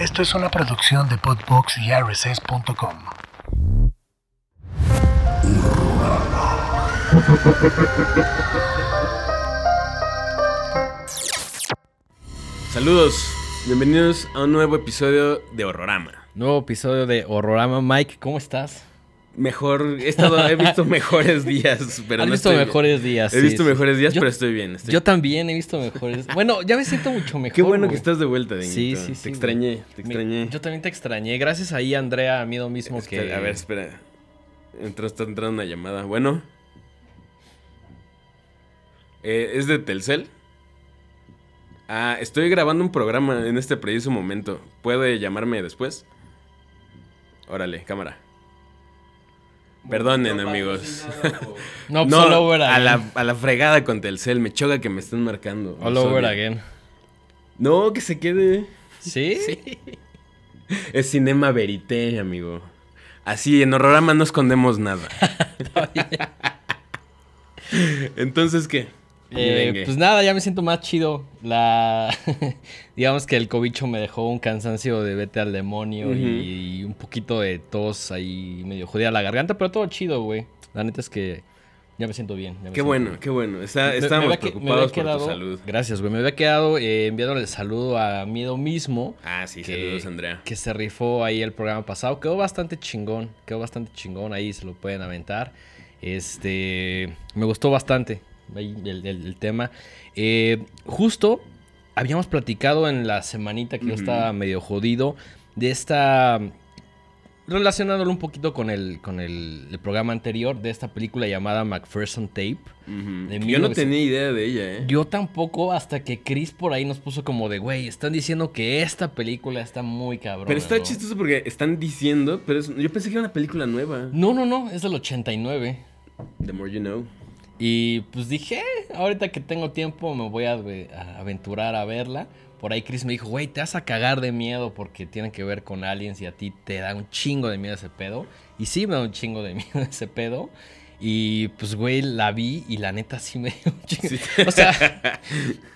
Esto es una producción de Podbox y RSS.com. Saludos, bienvenidos a un nuevo episodio de Horrorama. Nuevo episodio de Horrorama. Mike, ¿cómo estás? Mejor, he, estado, he visto mejores días, pero Has no visto estoy mejores días. He sí, visto sí. mejores días, Yo- pero estoy bien. estoy- Yo también he visto mejores. Bueno, ya me siento mucho mejor. Qué bueno güey. que estás de vuelta, Denguito. Sí, sí, sí. Te extrañé, te Me- extrañé. Yo también te extrañé. Gracias ahí, Andrea, a mí mismo Espera, que. A ver, espera. Entró, está entrando una llamada. Bueno. Eh, ¿Es de Telcel? Ah, estoy grabando un programa en este preciso momento. ¿Puede llamarme después? Órale, cámara. Perdonen, amigos. No, pues all over a, again. la, a la fregada con Telcel. Me choca que me estén marcando. All over again. No, que se quede. ¿Sí? Es cinema verité, amigo. Así, en Horrorama no escondemos nada. Entonces, ¿qué? Eh, pues nada, ya me siento más chido. La. Digamos que el cobicho me dejó un cansancio de vete al demonio y, un poquito de tos ahí medio jodida la garganta, pero todo chido, güey. La neta es que ya me siento bien. me Qué siento bueno, bien. qué bueno. Está- estábamos preocupados quedado- por tu salud. Gracias, güey. Me había quedado eh, enviándole el saludo a Miedo mismo. Ah, sí, que- saludos, Andrea. Que se rifó ahí el programa pasado. Quedó bastante chingón. Quedó bastante chingón. Ahí se lo pueden aventar. Este. Me gustó bastante ahí el, el- el tema. Eh, justo habíamos platicado en la semanita que yo estaba medio jodido. De esta. Relacionándolo un poquito con el, con el, el programa anterior de esta película llamada McPherson Tape. De Yo no 1900. tenía idea de ella, ¿eh? Yo tampoco, hasta que Chris por ahí nos puso como de, güey, están diciendo que esta película está muy cabrón. Pero está chistoso porque están diciendo, pero es- yo pensé que era una película nueva. No, no, no, es del 89. The More You Know. Y pues dije, "Eh, ahorita que tengo tiempo me voy a, ave- a aventurar a verla. Por ahí Chris me dijo, güey, te vas a cagar de miedo porque tiene que ver con aliens y a ti te da un chingo de miedo ese pedo. Y sí me da un chingo de miedo ese pedo. Y pues, güey, la vi y la neta sí me dio un chingo. Sí. O sea,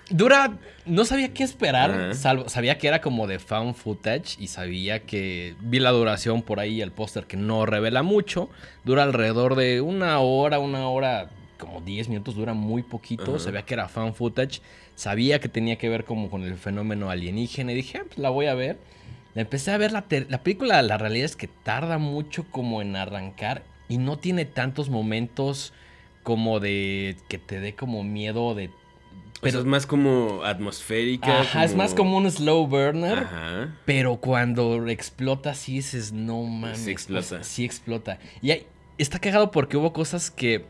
dura. No sabía qué esperar. Salvo- sabía que era como de found footage. Y sabía que. Vi la duración por ahí, el póster que no revela mucho. Dura alrededor de una hora, una hora. Como 10 minutos, dura muy poquito. Sabía que era found footage. Sabía que tenía que ver como con el fenómeno alienígena. Y dije, "Ah, pues la voy a ver. La empecé a ver la, la película. La realidad es que tarda mucho como en arrancar. Y no tiene tantos momentos como de que te dé como miedo de Pero es más como atmosférica. Ajá, es más como un slow burner. Ajá. Pero cuando explota, sí dices, no mames. Sí explota. sí explota. Y hay- está cagado porque hubo cosas que,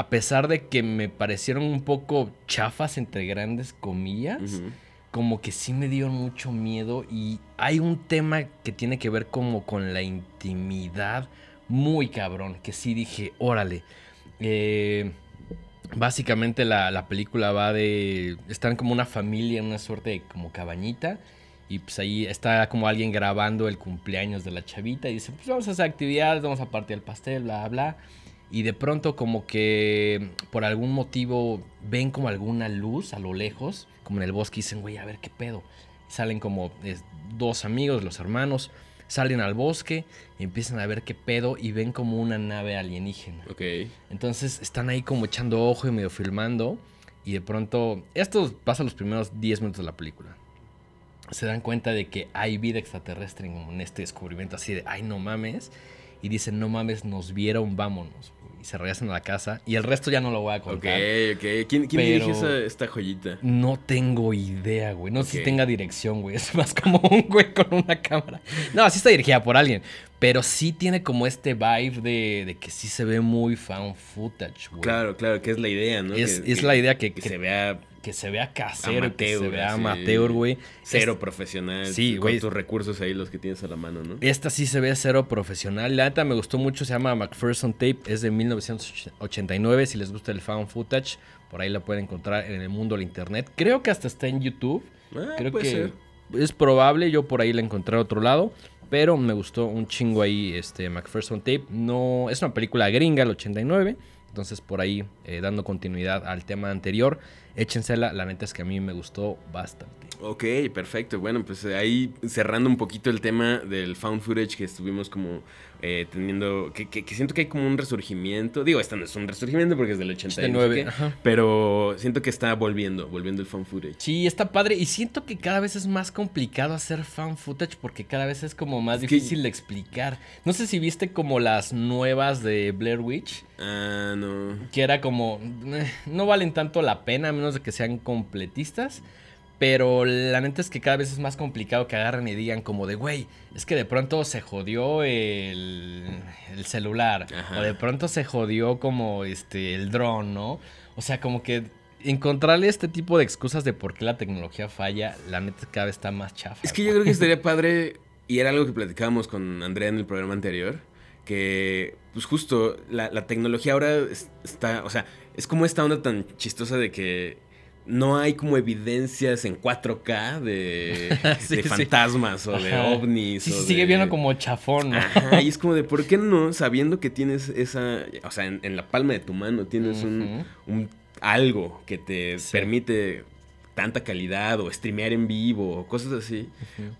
a pesar de que me parecieron un poco chafas, entre grandes comillas, como que sí me dieron mucho miedo. Y hay un tema que tiene que ver como con la intimidad muy cabrón. Que sí dije, órale. Eh, básicamente la, la película va de... Están como una familia en una suerte de como cabañita. Y pues ahí está como alguien grabando el cumpleaños de la chavita. Y dice, pues vamos a hacer actividades, vamos a partir el pastel, bla, bla. Y de pronto como que por algún motivo ven como alguna luz a lo lejos, como en el bosque, y dicen, güey, a ver qué pedo. Y salen como es, dos amigos, los hermanos, salen al bosque y empiezan a ver qué pedo y ven como una nave alienígena. Ok. Entonces están ahí como echando ojo y medio filmando. Y de pronto, esto pasa los primeros 10 minutos de la película. Se dan cuenta de que hay vida extraterrestre en, en este descubrimiento así de, ay, no mames. Y dicen, no mames, nos vieron, vámonos. Y se regresan a la casa. Y el resto ya no lo voy a Ok, contar. ok. ¿Quién, quién dirige esa- esta joyita? No tengo idea, güey. No sé Ok. si tenga dirección, güey. Es más como un güey con una cámara. No, sí está dirigida por alguien. Pero sí tiene como este vibe de, de que sí se ve muy found footage, güey. Claro, claro, que es la idea, ¿no? Es, Que- es la idea que, Que que- se vea que se vea casero, que se vea amateur, güey. Cero Es- profesional. Sí, con tus recursos ahí, los que tienes a la mano, ¿no? Esta sí se ve cero profesional. La neta me gustó mucho. Se llama McPherson Tape. Es de 1989. Si les gusta el found footage, por ahí la pueden encontrar en el mundo del internet. Creo que hasta está en YouTube. Ah, Creo puede que ser. es probable. Yo por ahí la encontré a otro lado. Pero me gustó un chingo ahí este McPherson Tape. No, es una película gringa, el 89. Entonces por ahí, eh, dando continuidad al tema anterior. Échensela, la neta es que a mí me gustó bastante. Ok, perfecto. Bueno, pues ahí cerrando un poquito el tema del found footage que estuvimos como eh, teniendo, que, que- que siento que hay como un resurgimiento. Digo, esta no es un resurgimiento porque es del 80 y no sé 89, qué, ajá. pero siento que está volviendo, volviendo el found footage. Sí, está padre y siento que cada vez es más complicado hacer fan footage porque cada vez es como más Es que- difícil de explicar. No sé si viste como las nuevas de Blair Witch, Ah, no. que era como eh, no valen tanto la pena a menos de que sean completistas. Pero la neta es que cada vez es más complicado que agarren y digan como de, güey, es que de pronto se jodió el, el celular. Ajá. O de pronto se jodió como este el dron, ¿no? O sea, como que encontrarle este tipo de excusas de por qué la tecnología falla, la neta cada vez está más chafa. Es que yo creo que estaría padre, y era algo que platicábamos con Andrea en el programa anterior, que pues justo la, la tecnología ahora es- está, o sea, es como esta onda tan chistosa de que no hay como evidencias en 4K de, Sí, de sí. fantasmas o de Ajá. ovnis. Sí, o de- sigue viendo como chafón, ¿no? Ajá, y es como de, ¿por qué no? Sabiendo que tienes esa, o sea, en, en la palma de tu mano tienes un, algo que te permite tanta calidad o streamear en vivo o cosas así.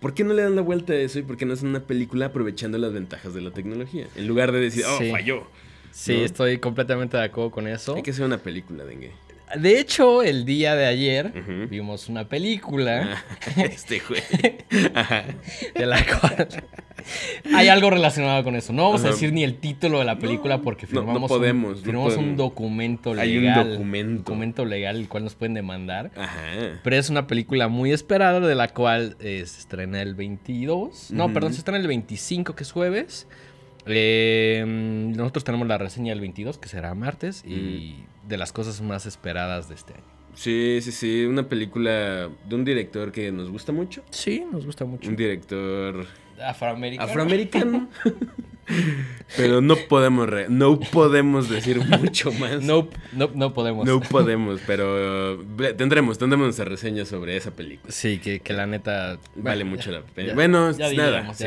¿Por qué no le dan la vuelta a eso y por qué no hacen una película aprovechando las ventajas de la tecnología? En lugar de decir, oh, falló. Sí, ¿no? estoy completamente de acuerdo con eso. Hay que hacer una película, dengue. De hecho, el día de ayer vimos una película este güey. De la cual hay algo relacionado con eso. No vamos a decir ni el título de la película porque no, no firmamos, podemos, un, no firmamos un documento Hay un legal. documento. documento legal el cual nos pueden demandar. Ajá. Pero es una película muy esperada de la cual eh, se estrena el 22. No, perdón, se estrena el 25 que es jueves. Eh, nosotros tenemos la reseña el 22 que será martes y de las cosas más esperadas de este año. Sí, sí, sí. Una película de un director que nos gusta mucho. Sí, nos gusta mucho. Un director Afroamericano. afroamericano. Pero no podemos, re- no podemos decir mucho más. No, no, no podemos. No podemos, pero uh, tendremos, tendremos nuestra reseña sobre esa película. Sí, que, que la neta Vale bueno, mucho ya- la pena. bueno, ya nada. sí.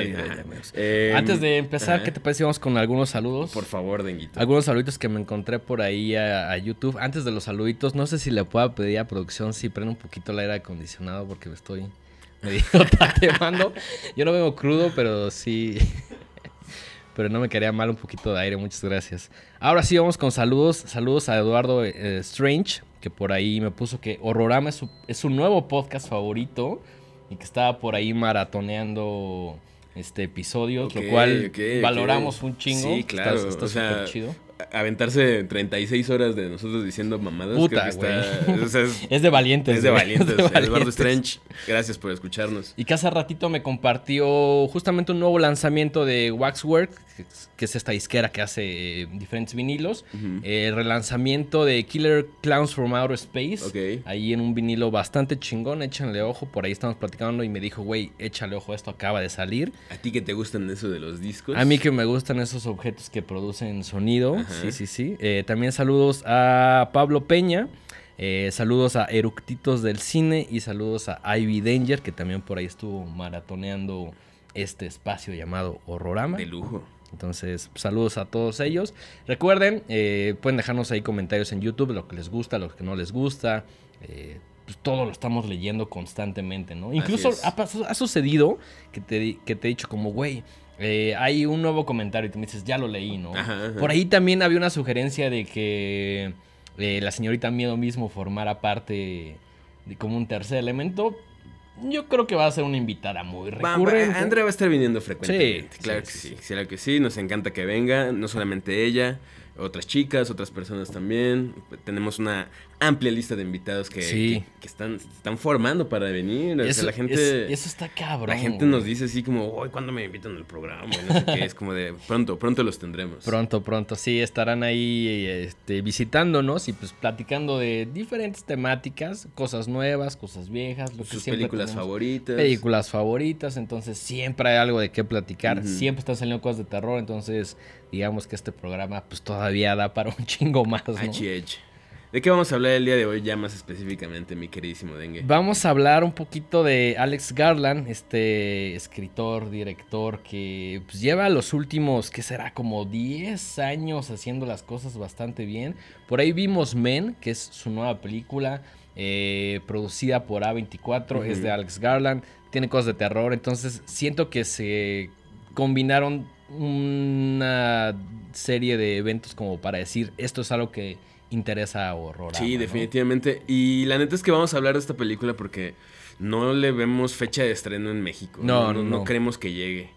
Eh, Antes de empezar, ajá. ¿qué te parece? si Vamos con algunos saludos. Por favor, Denguito. Algunos saluditos que me encontré por ahí a, a YouTube. Antes de los saluditos, no sé si le pueda pedir a producción si prende un poquito el aire acondicionado porque me estoy medio tatemando. Yo no veo crudo, pero sí. Pero no me quería mal un poquito de aire, muchas gracias. Ahora sí, vamos con saludos. Saludos a Eduardo eh, Strange, que por ahí me puso que Horrorama es su, es su nuevo podcast favorito y que estaba por ahí maratoneando este episodio, lo cual valoramos un chingo. Sí, Está- claro. Está o sea, súper chido. Aventarse 36 horas de nosotros diciendo mamadas. Puta, creo que está- o sea, es, Es de valientes. es de valientes. es de Eduardo valientes. Strange, gracias por escucharnos. Y que hace ratito me compartió justamente un nuevo lanzamiento de Waxwork, que es- esta disquera que hace eh, diferentes vinilos. Eh, el relanzamiento de Killer Clowns from Outer Space. Ok. Ahí en un vinilo bastante chingón, échanle ojo. Por ahí estamos platicando y me dijo, güey, échale ojo, esto acaba de salir. ¿A ti que te gustan eso de los discos? A mí que me gustan esos objetos que producen sonido. Ajá. Sí, sí, sí. Eh, también saludos a Pablo Peña. eh, saludos a Eructitos del Cine y saludos a Ivy Danger, que también por ahí estuvo maratoneando este espacio llamado Horrorama. De lujo. Entonces, saludos a todos ellos. Recuerden, eh, pueden dejarnos ahí comentarios en YouTube, lo que les gusta, lo que no les gusta. eh, pues todo lo estamos leyendo constantemente, ¿no? Incluso ha, ha sucedido que te, que te he dicho como, güey, eh, hay un nuevo comentario y tú me dices, ya lo leí, ¿no? Ajá, ajá. Por ahí también había una sugerencia de que eh, la señorita Miedo mismo formara parte de como un tercer elemento. Yo creo que va a ser una invitada muy recurrente. Andrea va a estar viniendo frecuentemente. Sí, claro sí, que sí, sí. Claro que sí. Nos encanta que venga. No solamente ella, otras chicas, otras personas también. Tenemos una amplia lista de invitados que, Sí. que, que están, formando para venir. O sea, Eso, la gente. es- eso está cabrón. La gente güey. nos dice así como, hoy ¿cuándo me invitan al programa? No sé qué, es como de, pronto, pronto los tendremos. Pronto, pronto, sí, estarán ahí este, visitándonos y pues platicando de diferentes temáticas, cosas nuevas, cosas viejas, lo Sus películas tenemos. favoritas. Películas favoritas, entonces siempre hay algo de qué platicar, siempre están saliendo cosas de terror, entonces digamos que este programa pues todavía da para un chingo más, ¿no? ¿De qué vamos a hablar el día de hoy ya más específicamente, mi queridísimo Dengue? Vamos a hablar un poquito de Alex Garland, este escritor, director que pues, lleva los últimos, ¿qué será? Como 10 años haciendo las cosas bastante bien. Por ahí vimos Men, que es su nueva película. eh, producida por A24, es de. Alex Garland, tiene cosas de terror, entonces siento que se combinaron una serie de eventos como para decir esto es algo que interesa a horror. Sí, definitivamente. Y la neta es que vamos a hablar de esta película porque no le vemos fecha de estreno en México. No, no, no. creemos que llegue.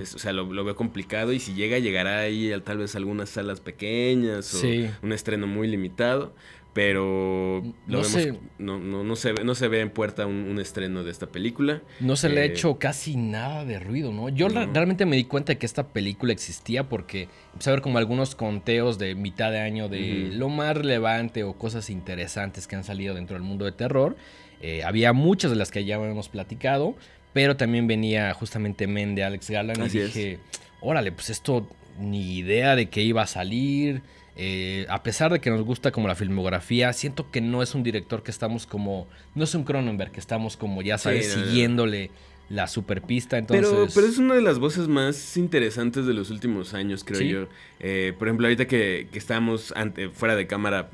Es- o sea, lo, lo veo complicado y si llega, llegará ahí a tal vez algunas salas pequeñas o Sí. un estreno muy limitado. Pero lo No vemos, sé. no, no, no, se ve, no se ve en puerta un, un estreno de esta película. No se le ha Eh, hecho casi nada de ruido, ¿no? Yo no. realmente me di cuenta de que esta película existía porque empecé a ver como algunos conteos de mitad de año de lo más relevante o cosas interesantes que han salido dentro del mundo de terror. Eh, había muchas de las que ya hemos platicado, pero también venía justamente Men de Alex Garland Así y es. dije, órale, pues esto ni idea de que iba a salir. Eh, a pesar de que nos gusta como la filmografía, siento que no es un director que estamos como, no es un Cronenberg que estamos como ya sabes siguiéndole la superpista. Entonces, Pero, pero es una de las voces más interesantes de los últimos años, creo Sí. yo. Eh, por ejemplo, ahorita que, que estábamos ante, fuera de cámara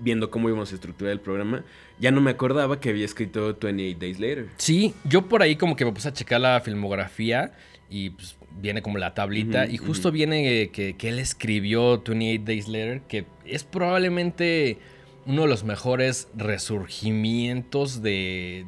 viendo cómo íbamos a estructurar el programa, ya no me acordaba que había escrito 28 Days Later. Sí, yo por ahí como que me puse a checar la filmografía y pues viene como la tablita y justo viene que, que él escribió 28 Days Later, que es probablemente uno de los mejores resurgimientos de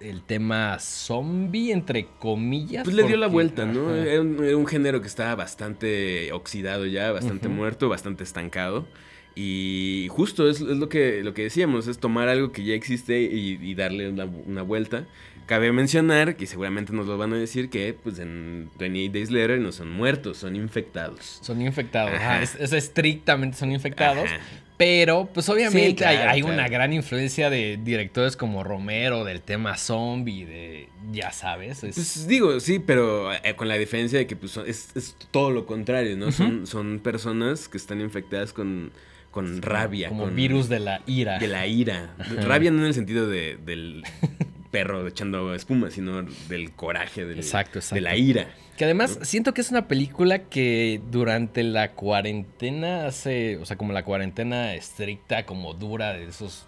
el tema zombie, entre comillas. Pues le dio la vuelta, ¿no? Ajá. Era un, era un género que estaba bastante oxidado ya, bastante muerto, bastante estancado. Y justo es, es lo, que, lo que decíamos, es tomar algo que ya existe y, y darle una, una vuelta. Cabe mencionar, que seguramente nos lo van a decir, que pues en 28 Days Later no son muertos, son infectados. Son infectados, ajá, Ajá. es, es estrictamente son infectados. Ajá. Pero, pues obviamente Sí, claro, hay, hay claro. una gran influencia de directores como Romero, del tema zombie, de, ya sabes. es- Pues digo, sí, pero eh, con la diferencia de que pues, es, es todo lo contrario, ¿no? son, son personas que están infectadas con, con rabia. como con, virus de la ira. De la ira. Ajá. Rabia no en el sentido de, del perro echando espuma, sino del coraje, del- Exacto, exacto. de la ira. Que además siento que es una película que durante la cuarentena hace, o sea, como la cuarentena estricta, como dura de esos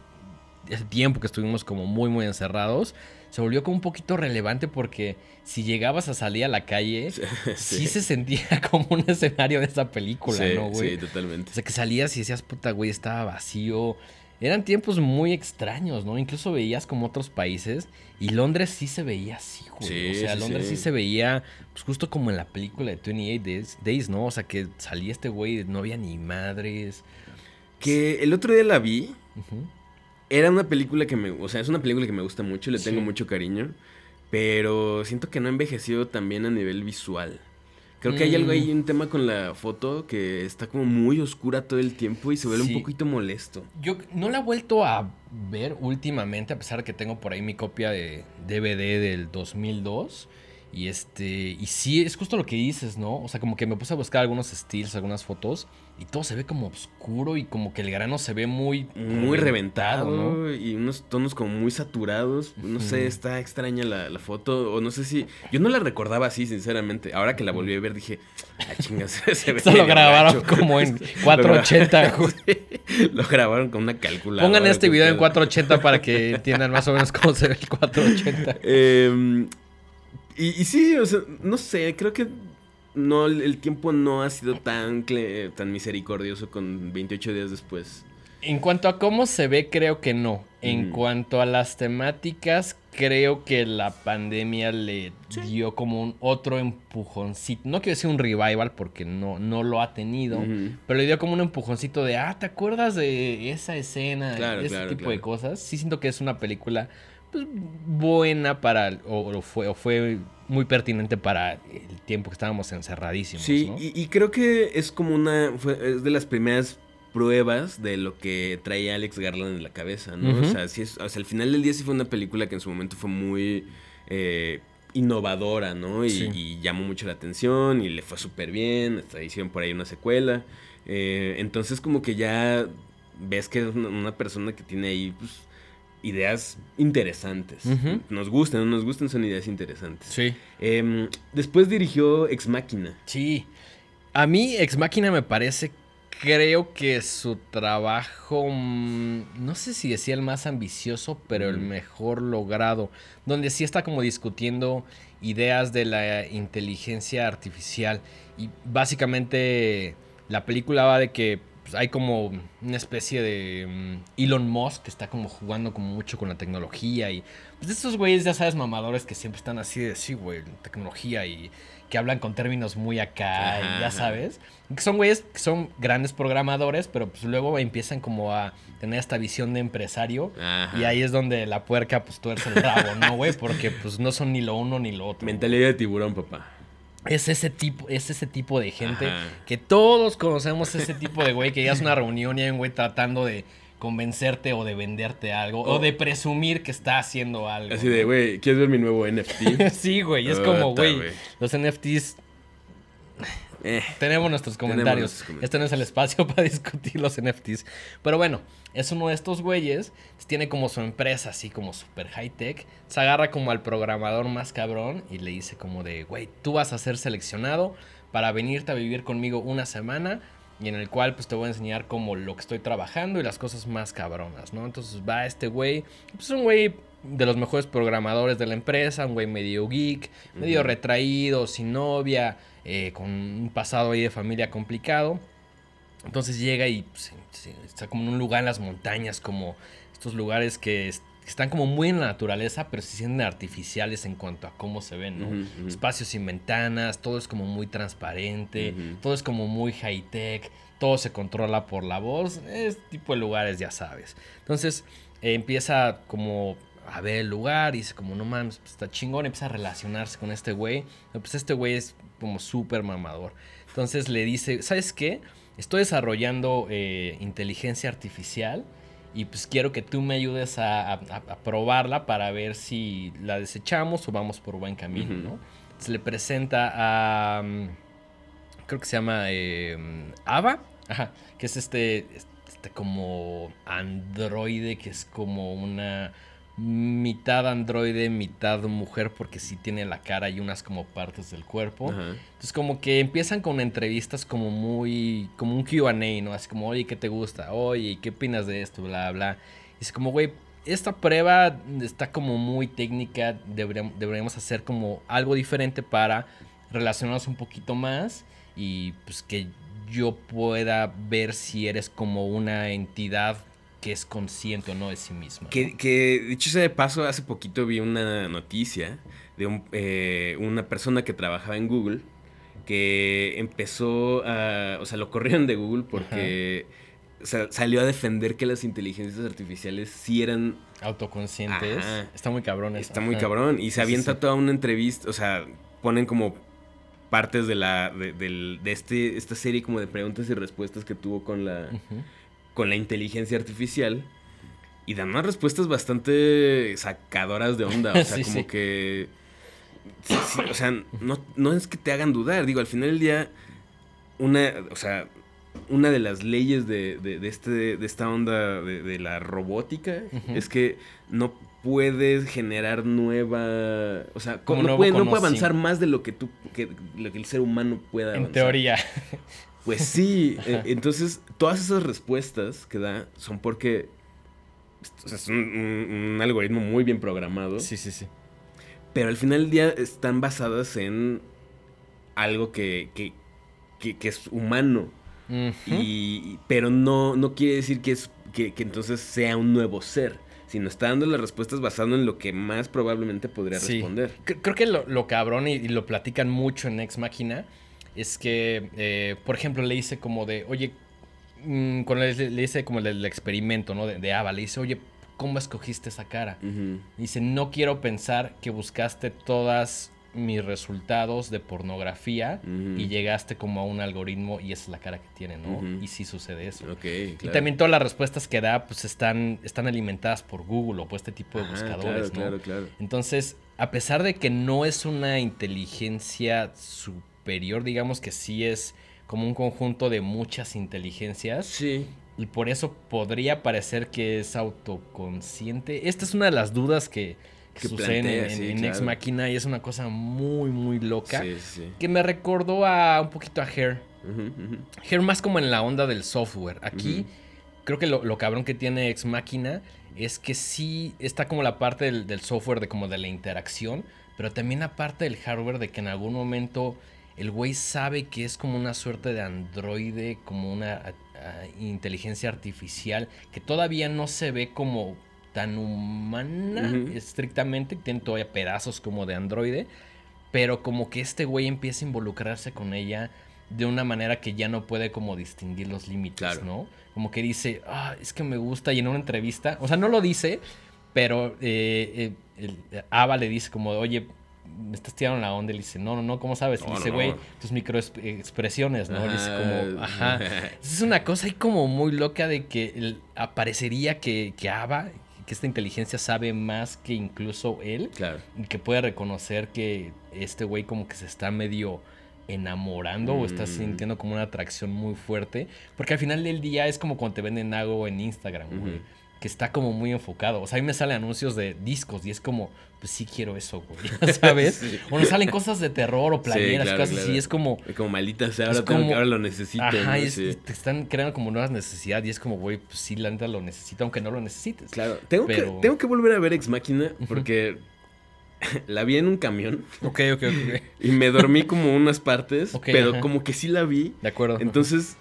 ese tiempo que estuvimos como muy muy encerrados, se volvió como un poquito relevante porque si llegabas a salir a la calle, sí, se sentía como un escenario de esa película, Sí, ¿no, güey? sí, totalmente. O sea, que salías y decías, puta, güey, estaba vacío. Eran tiempos muy extraños, ¿no? Incluso veías como otros países y Londres sí se veía así, güey. Sí, o sea, sí, Londres sí. sí. se veía, pues justo como en la película de 28 Days, Days, ¿no? O sea, que salía este güey, no había ni madres. Que el otro día la vi. Era una película que me. O sea, es una película que me gusta mucho, le tengo mucho cariño. Pero siento que no ha envejecido también a nivel visual. Creo que hay algo ahí, Mm. un tema con la foto que está como muy oscura todo el tiempo y se vuelve Sí. un poquito molesto. Yo no la he vuelto a ver últimamente, a pesar de que tengo por ahí mi copia de DVD del 2002. Y este, y sí, es justo lo que dices, ¿no? O sea, como que me puse a buscar algunos estilos, algunas fotos, y todo se ve como oscuro y como que el grano se ve muy... Muy reventado, ¿no? y unos tonos como muy saturados. No sé, está extraña la, la foto. O no sé si. Yo no la recordaba así, sinceramente. Ahora que la volví a ver, dije, ah, chingas, se ve. Esto lo grabaron gacho". como en Lo 480. gra- Sí, Lo grabaron con una calculadora. Pongan este video en pedo. 480 para que entiendan más o menos cómo se ve el 480. Eh, y, y sí, o sea, no sé, creo que no el tiempo no ha sido tan, tan misericordioso con 28 días después. En cuanto a cómo se ve, creo que no. En Mm. cuanto a las temáticas, creo que la pandemia le dio como un otro empujoncito. No quiero decir un revival porque no, no lo ha tenido. Pero le dio como un empujoncito de, ah, ¿te acuerdas de esa escena? Claro, ese claro, tipo de cosas. Sí siento que es una película pues, buena para, o, o fue, o fue muy pertinente para el tiempo que estábamos encerradísimos. Sí, ¿no? y, y creo que es como una. Fue, es de las primeras pruebas de lo que traía Alex Garland en la cabeza, ¿no? O sea, sí es, o sea, al final del día sí fue una película que en su momento fue muy eh, innovadora, ¿no? Y, Sí. y llamó mucho la atención y le fue súper bien. Hasta hicieron por ahí una secuela. Eh, entonces, como que ya ves que es una, una persona que tiene ahí, pues. Ideas interesantes. Nos gustan, no nos gustan, son ideas interesantes. Sí. Em, después dirigió Ex Máquina. Sí. A mí, Ex Máquina me parece creo que su trabajo, mm, no sé si decía el más ambicioso, pero el mejor logrado, donde sí está como discutiendo ideas de la inteligencia artificial y básicamente la película va de que pues, hay como una especie de mm, Elon Musk que está como jugando como mucho con la tecnología y pues de estos güeyes ya sabes mamadores que siempre están así de sí güey tecnología y que hablan con términos muy acá Ajá, y ya sabes que son güeyes que son grandes programadores pero pues luego empiezan como a tener esta visión de empresario Ajá. y ahí es donde la puerca pues tuerce el rabo no güey porque pues no son ni lo uno ni lo otro Mentalidad de tiburón, papá. Es ese tipo, es ese tipo de gente Ajá. que todos conocemos ese tipo de güey que ya es una reunión y hay un güey tratando de convencerte o de venderte algo o Oh. de presumir que está haciendo algo. Así de, güey, ¿quieres ver mi nuevo NFT? sí, güey, es como, güey. los NFTs Eh, tenemos nuestros Tenemos comentarios. comentarios. Este no es el espacio para discutir los NFTs. Pero bueno, es uno de estos güeyes. Tiene como su empresa así como super high tech. Se agarra como al programador más cabrón y le dice como de, güey, tú vas a ser seleccionado para venirte a vivir conmigo una semana. Y en el cual pues te voy a enseñar como lo que estoy trabajando y las cosas más cabronas, ¿no? Entonces va este güey, pues un güey de los mejores programadores de la empresa, un güey medio geek, medio retraído, sin novia, eh, con un pasado ahí de familia complicado. Entonces llega y pues, está como en un lugar en las montañas, como estos lugares que es- que están como muy en la naturaleza, pero se sienten artificiales en cuanto a cómo se ven, ¿no? Espacios sin ventanas, todo es como muy transparente, todo es como muy high tech, todo se controla por la voz, es tipo de lugares, ya sabes. Entonces eh, empieza como a ver el lugar y dice como, no mames, pues, está chingón, empieza a relacionarse con este güey. Pues este güey es como súper mamador. Entonces le dice, ¿sabes qué? Estoy desarrollando eh, inteligencia artificial y pues quiero que tú me ayudes a, a- a probarla para ver si la desechamos o vamos por buen camino. ¿no? Se le presenta a... mm, creo que se llama eh, Ava, ajá, que es este, este como androide, que es como una mitad androide, mitad mujer, porque sí tiene la cara y unas como partes del cuerpo. Ajá. Entonces como que empiezan con entrevistas como muy, como un Q&A, ¿no? Así como, oye, ¿qué te gusta? Oye, ¿qué opinas de esto? Bla, bla. Y es como, güey, esta prueba está como muy técnica, deberíamos, deberíamos hacer como algo diferente para relacionarnos un poquito más y pues que yo pueda ver si eres como una entidad que es consciente o no de sí misma. Que, que, dicho sea de paso, hace poquito vi una noticia de un, eh, una persona que trabajaba en Google que empezó a. O sea, lo corrieron de Google porque o sea, salió a defender que las inteligencias artificiales sí eran. Autoconscientes. Ajá. Está muy cabrón eso. Está muy cabrón. Y se avienta sí. toda una entrevista. O sea, ponen como partes de la. de, del- de este, esta serie como de preguntas y respuestas que tuvo con la. Con la inteligencia artificial y dan unas respuestas bastante sacadoras de onda. O sea, Sí, como sí. que. sí, o sea, no, no es que te hagan dudar. Digo, al final del día, una. O sea. Una de las leyes de, de- de este, de esta onda de, de la robótica es que no puedes generar nueva. O sea, Como no puede, no puede avanzar más de lo que tú. Que, lo que el ser humano pueda En teoría. Pues sí, eh, entonces todas esas respuestas que da son porque o sea, es un, un- un algoritmo muy bien programado, Sí, sí, sí. pero al final del día están basadas en algo que, que, que- que es humano, y, pero no, no quiere decir que, es, que, que entonces sea un nuevo ser, sino está dando las respuestas basado en lo que más probablemente podría Sí. responder. Cre- Creo que lo, lo cabrón y, y lo platican mucho en Ex Máquina es que, eh, por ejemplo, le dice como de, oye, mm, cuando le, le dice como el, el experimento, ¿no? De, de Ava, le dice, oye, ¿cómo escogiste esa cara? Dice, no quiero pensar que buscaste todas mis resultados de pornografía y llegaste como a un algoritmo y esa es la cara que tiene, ¿no? Y sí sucede eso. Y también todas las respuestas que da, pues están, están alimentadas por Google o por este tipo de Ajá, buscadores, claro, ¿no? claro, claro. Entonces, a pesar de que no es una inteligencia superior, digamos que sí es como un conjunto de muchas inteligencias. Sí. Y por eso podría parecer que es autoconsciente. Esta es una de las dudas que, que Que suceden en, plantea, en- sí, en Ex. Machina y es una cosa muy, muy loca. Sí, sí. Que me recordó a un poquito a Hair. Her más como en la onda del software. Aquí creo que lo, lo cabrón que tiene Ex Máquina es que sí está como la parte del, del software de como de la interacción, pero también la parte del hardware de que en algún momento el güey sabe que es como una suerte de androide, como una a- a- inteligencia artificial que todavía no se ve como tan humana estrictamente, tiene todavía pedazos como de androide, pero como que este güey empieza a involucrarse con ella de una manera que ya no puede como distinguir los límites, Claro. ¿no? Como que dice, ah, es que me gusta, y en una entrevista, o sea, no lo dice, pero eh, eh, el- Ava le dice como, oye, me estás tirando la onda, y le dice, no, no, no, ¿cómo sabes? Y No, dice, güey, no. tus microexpresiones, ¿no? Le dice como, Ajá. Es una cosa ahí como muy loca de que el- aparecería que, que Ava, que esta inteligencia sabe más que incluso él, Claro. y que puede reconocer que este güey como que se está medio enamorando o está Mm. sintiendo como una atracción muy fuerte. Porque al final del día es como cuando te venden algo en Instagram, güey. Que está como muy enfocado. O sea, a mí me salen anuncios de discos y es como, pues sí quiero eso, güey. ¿Sabes? Sí. O nos salen cosas de terror o playeras, claro, cosas así. claro. Es como, como maldita sea, ahora, tengo como- que- ahora lo necesito. ajá, ¿no? y es- Sí. te están creando como nuevas necesidades y es como, güey, pues sí, la neta lo necesito, aunque no lo necesites. Claro, tengo, Pero- que, tengo que volver a ver Ex Máquina porque la vi en un camión Ok, ok, ok. y me dormí como unas partes, Ok, pero ajá. como que sí la vi. De acuerdo. Entonces,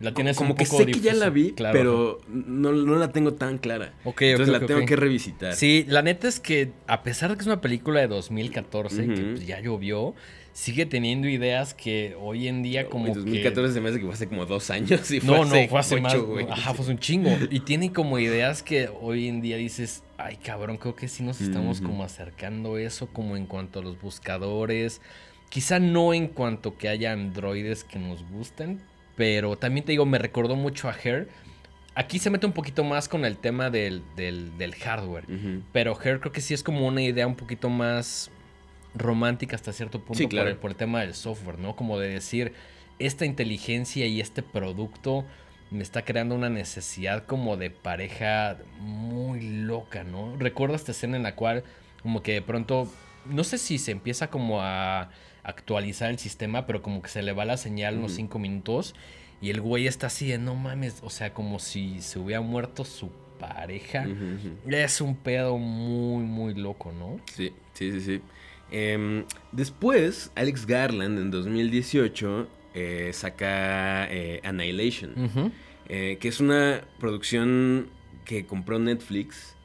la tienes como un que poco sé que ya la vi, Claro, pero no, no la tengo tan clara. Entonces ok, la ok, tengo que revisitar. Sí, la neta es que a pesar de que es una película de 2014, que Ujú. pues, ya llovió, sigue teniendo ideas que hoy en día como En 2014 se me hace que fue hace como dos años y que... fue No, hace no, fue hace ocho, más. güey. Ajá, fue un chingo. Y tiene como ideas que hoy en día dices, ay cabrón, creo que sí nos estamos Ujú. como acercando eso como en cuanto a los buscadores. Quizá no en cuanto que haya androides que nos gusten, pero también te digo, me recordó mucho a Her. Aquí se mete un poquito más con el tema del, del, del hardware. Pero Her creo que sí es como una idea un poquito más romántica hasta cierto punto Sí, por, el, por el tema del software, ¿no? Como de decir, esta inteligencia y este producto me está creando una necesidad como de pareja muy loca, ¿no? Recuerdo esta escena en la cual como que de pronto, no sé si se empieza como a actualizar el sistema, pero como que se le va la señal unos cinco minutos y el güey está así de no mames, o sea, como si se hubiera muerto su pareja. Es un pedo muy, muy loco, ¿no? Sí, sí, sí, sí. Em, después, Alex Garland en 2018 eh, saca eh, Annihilation, eh, que es una producción que compró Netflix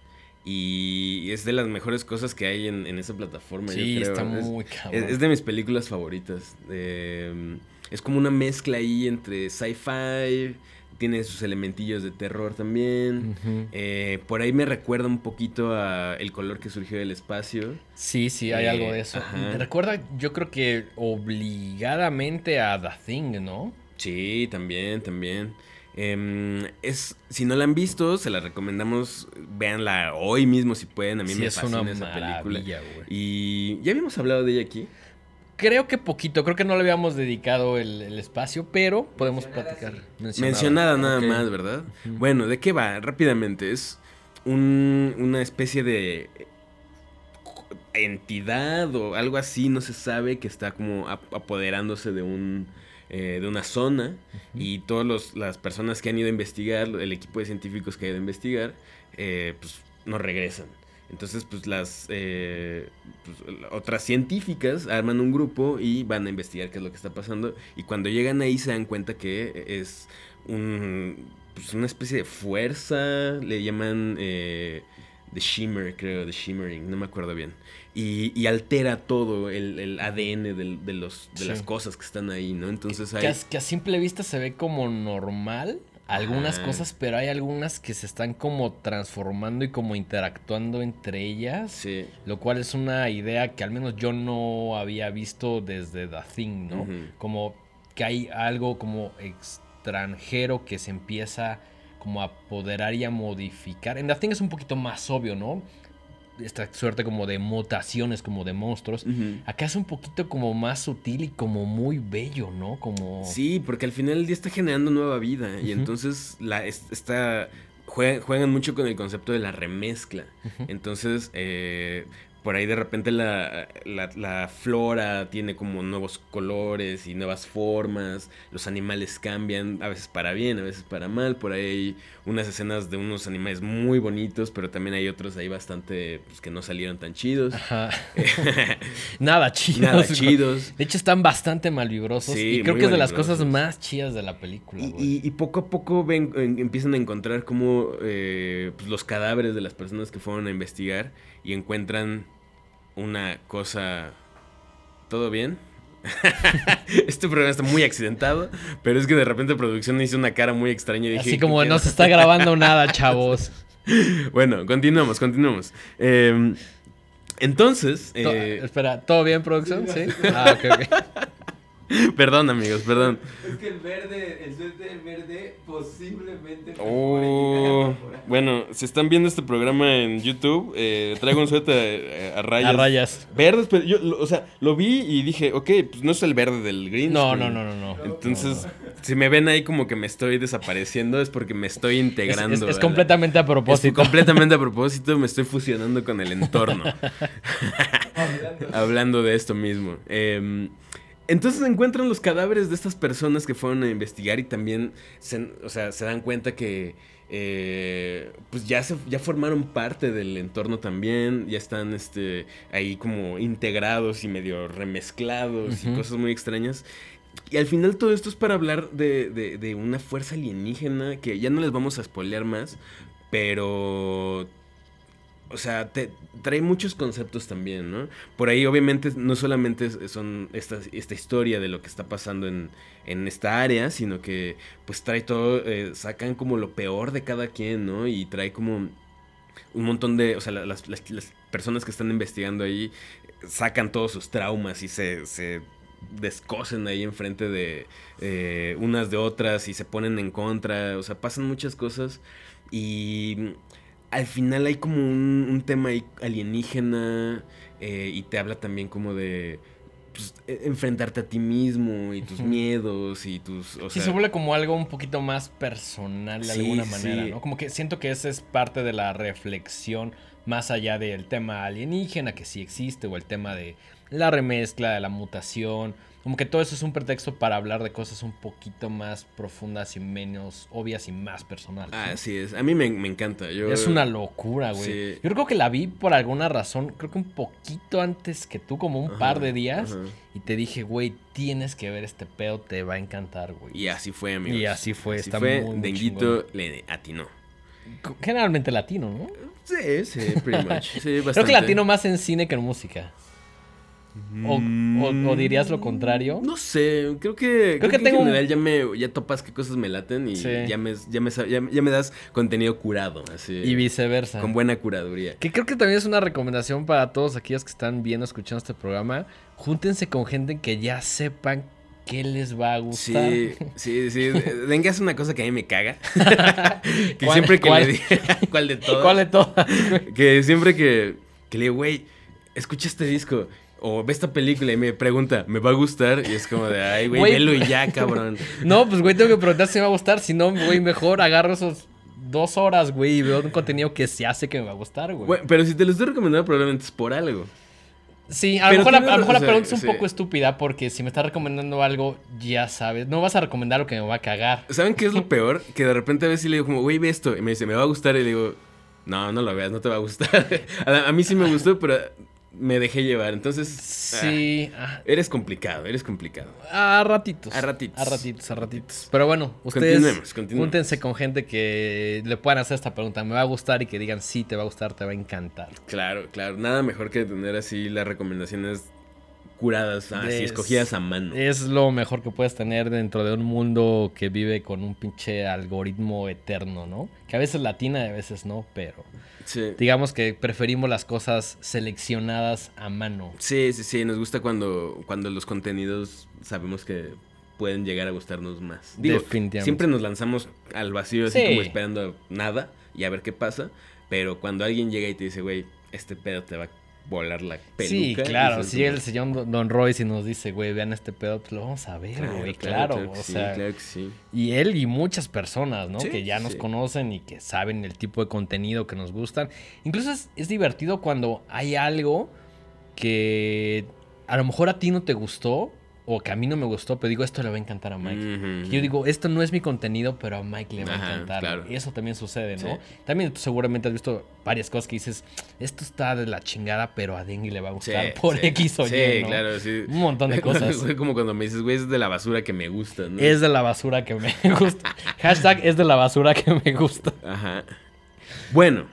y es de las mejores cosas que hay en, en esa plataforma. yo Sí, creo. está Es- muy es, cabrón. es de mis películas favoritas. Em, es como una mezcla ahí entre sci-fi, tiene sus elementillos de terror también. Eh, por ahí me recuerda un poquito a el color que surgió del espacio. Sí, sí, hay eh, algo de eso. ajá. Me recuerda, yo creo que obligadamente a The Thing, ¿no? Sí, también, también. Em, es, si no la han visto, se la recomendamos. Véanla hoy mismo si pueden. A mí sí, me es fascina una esa película. Y ya habíamos hablado de ella aquí. Creo que poquito, creo que no le habíamos dedicado el, el espacio, pero podemos platicar. Mencionada nada más, ¿verdad? Bueno, ¿de qué va? Rápidamente, es un- una especie de entidad o algo así, no se sabe, que está como ap- apoderándose de un eh, de una zona y todas las personas que han ido a investigar, el equipo de científicos que ha ido a investigar, eh, pues no regresan. Entonces, pues las eh, pues, otras científicas arman un grupo y van a investigar qué es lo que está pasando. Y cuando llegan ahí se dan cuenta que es un, pues, una especie de fuerza, le llaman eh, The Shimmer, creo, The Shimmering, no me acuerdo bien. Y, y altera todo el, el ADN de, los, de Sí. las cosas que están ahí, ¿no? Entonces Que, hay... a, que a simple vista se ve como normal algunas cosas, pero hay algunas que se están como transformando y como interactuando entre ellas. Sí. Lo cual es una idea que al menos yo no había visto desde The Thing, ¿no? Como que hay algo como extranjero que se empieza como a apoderar y a modificar. En The Thing es un poquito más obvio, ¿no? Esta suerte como de mutaciones, como de monstruos. Ujú. Acá es un poquito como más sutil y como muy bello, ¿no? Como... Sí, porque al final el día está generando nueva vida y entonces la, es- está, juegan, juegan mucho con el concepto de la remezcla. Entonces, eh, por ahí de repente la, la, la flora tiene como nuevos colores y nuevas formas, los animales cambian, a veces para bien, a veces para mal, por ahí hay unas escenas de unos animales muy bonitos, pero también hay otros ahí bastante pues, que no salieron tan chidos. Ajá. Nada chidos. Nada chidos. De hecho, están bastante malvibrosos. Sí, y creo que es de las cosas más chidas de la película, Y, y- y poco a poco ven, en- empiezan a encontrar como eh, pues, los cadáveres de las personas que fueron a investigar y encuentran una cosa... ¿Todo bien? este programa está muy accidentado, pero es que de repente producción hizo una cara muy extraña y dije... Así "¿Qué como pedo?". no se está grabando nada, chavos. Bueno, continuamos, continuamos. Eh, entonces... To- eh, Espera, ¿todo bien, producción? Sí. Ah, ok, ok. perdón amigos, perdón. Es que el verde, el suéter verde posiblemente. Oh, bueno, si están viendo este programa en YouTube, eh, traigo un suéter eh, a rayas. A rayas. Verdes, pero yo, lo- o sea, lo vi y dije, ok, pues no es el verde del green. No, screen. no, no, no, no. Entonces, si me ven ahí como que me estoy desapareciendo, es porque me estoy Es, integrando. es- es completamente a es propósito. completamente a propósito, me estoy fusionando con el entorno. Hablando de esto mismo. Eh, entonces encuentran los cadáveres de estas personas que fueron a investigar y también se, o sea, se dan cuenta que eh, pues ya, se, ya formaron parte del entorno también, ya están este, ahí como integrados y medio remezclados y cosas muy extrañas. Y al final todo esto es para hablar de, de- de una fuerza alienígena que ya no les vamos a spoilear más, pero o sea, te, trae muchos conceptos también, ¿no? Por ahí, obviamente, no solamente son esta, historia de lo que está pasando en, en esta área, sino que, pues, trae todo, eh, sacan como lo peor de cada quien, ¿no? Y trae como un montón de, o sea, la- las, las- las personas que están investigando ahí sacan todos sus traumas y se, se descosen ahí enfrente de eh, unas de otras y se ponen en contra, o sea, pasan muchas cosas y al final hay como un, un tema alienígena eh, y te habla también como de pues, e- enfrentarte a ti mismo y tus miedos y tus... O Sí, sea, se vuelve como algo un poquito más personal de Sí, alguna manera, sí. ¿no? Como que siento que esa es parte de la reflexión más allá del tema alienígena que sí existe o el tema de la remezcla, de la mutación. Como que todo eso es un pretexto para hablar de cosas un poquito más profundas y menos obvias y más personales. Ah, así es. A mí me, me encanta. Yo, Es una locura, güey. Sí. Yo creo que la vi por alguna razón, creo que un poquito antes que tú, como un Ajá, par de días. ajá. Y te dije, güey, tienes que ver este pedo, te va a encantar, güey. Y así fue, amigos. Y así fue, está fue. muy, muy Denguito le atinó. Generalmente latino, ¿no? Sí, sí, pretty much. Sí, Creo que latino más en cine que en música. O, o- o dirías lo contrario. No sé, creo que, creo que que tengo en general ya me ya topas qué cosas me laten y Sí. ya, me, ya, me, ya, ya me das contenido curado, así. Y viceversa. Con buena curaduría. Que creo que también es una recomendación para todos aquellos que están viendo, escuchando este programa. Júntense con gente que ya sepan qué les va a gustar. Sí, sí, sí. Dengue es una cosa que a mí me caga. que ¿Cuál- siempre que cuál? le digo, ¿cuál de todas? ¿Cuál de todas? Que siempre que, que le digo, güey, escucha este disco o ve esta película y me pregunta, ¿me va a gustar? Y es como de, ay, güey, velo y ya, cabrón. No, pues güey, tengo que preguntar si me va a gustar. Si no, güey, mejor agarro esos dos horas, güey, y veo un contenido que se hace que me va a gustar, güey. Bueno, pero si te lo estoy recomendando, probablemente es por algo. Sí, a lo mejor, la, tienes a lo mejor la razón, pregunta es un sí. poco estúpida porque si me estás recomendando algo, ya sabes. No vas a recomendar lo que me va a cagar. ¿Saben qué es lo peor? Que de repente a veces le digo como, güey, ve esto. Y me dice, ¿me va a gustar? Y le digo, no, no lo veas, no te va a gustar. a, a mí sí me gustó, pero me dejé llevar. Entonces, Sí, ah, ah, eres complicado, eres complicado. a ratitos. A ratitos. A ratitos, a ratitos. Pero bueno, ustedes Continuemos, continuemos. júntense con gente que le puedan hacer esta pregunta. ¿Me va a gustar? Y que digan, sí, te va a gustar, te va a encantar. Claro, claro. Nada mejor que tener así las recomendaciones curadas, así Es- escogidas a mano. Es lo mejor que puedes tener dentro de un mundo que vive con un pinche algoritmo eterno, ¿no? Que a veces latina y a veces no, pero Sí. digamos que preferimos las cosas seleccionadas a mano. Sí, sí, sí, nos gusta cuando, cuando los contenidos sabemos que pueden llegar a gustarnos más. Digo, Definitivamente. siempre nos lanzamos al vacío así Sí. como esperando nada y a ver qué pasa, pero cuando alguien llega y te dice, güey, este pedo te va, volar la peluca. Sí, claro. Si llega el señor Don- Don Royce y nos dice, güey, vean este pedo, pues lo vamos a ver, güey. Claro, o sí, sea. claro que sí. Y él y muchas personas, ¿no? Sí, que ya nos sí. conocen y que saben el tipo de contenido que nos gustan. Incluso es, es divertido cuando hay algo que a lo mejor a ti no te gustó o que a mí no me gustó, pero digo, esto le va a encantar a Mike. Ujú. Que Yo digo, esto no es mi contenido, pero a Mike le va Ajá, a encantar. claro. Y eso también sucede, ¿no? Sí. También tú seguramente has visto varias cosas que dices, esto está de la chingada, pero a Dengue le va a Sí, gustar por sí. X o Sí, Y, ¿no? claro, sí. Un montón de cosas. Como cuando me dices, güey, es de la basura que me gusta, ¿no? Es de la basura que me gusta. Hashtag es de la basura que me gusta. Ajá. Bueno,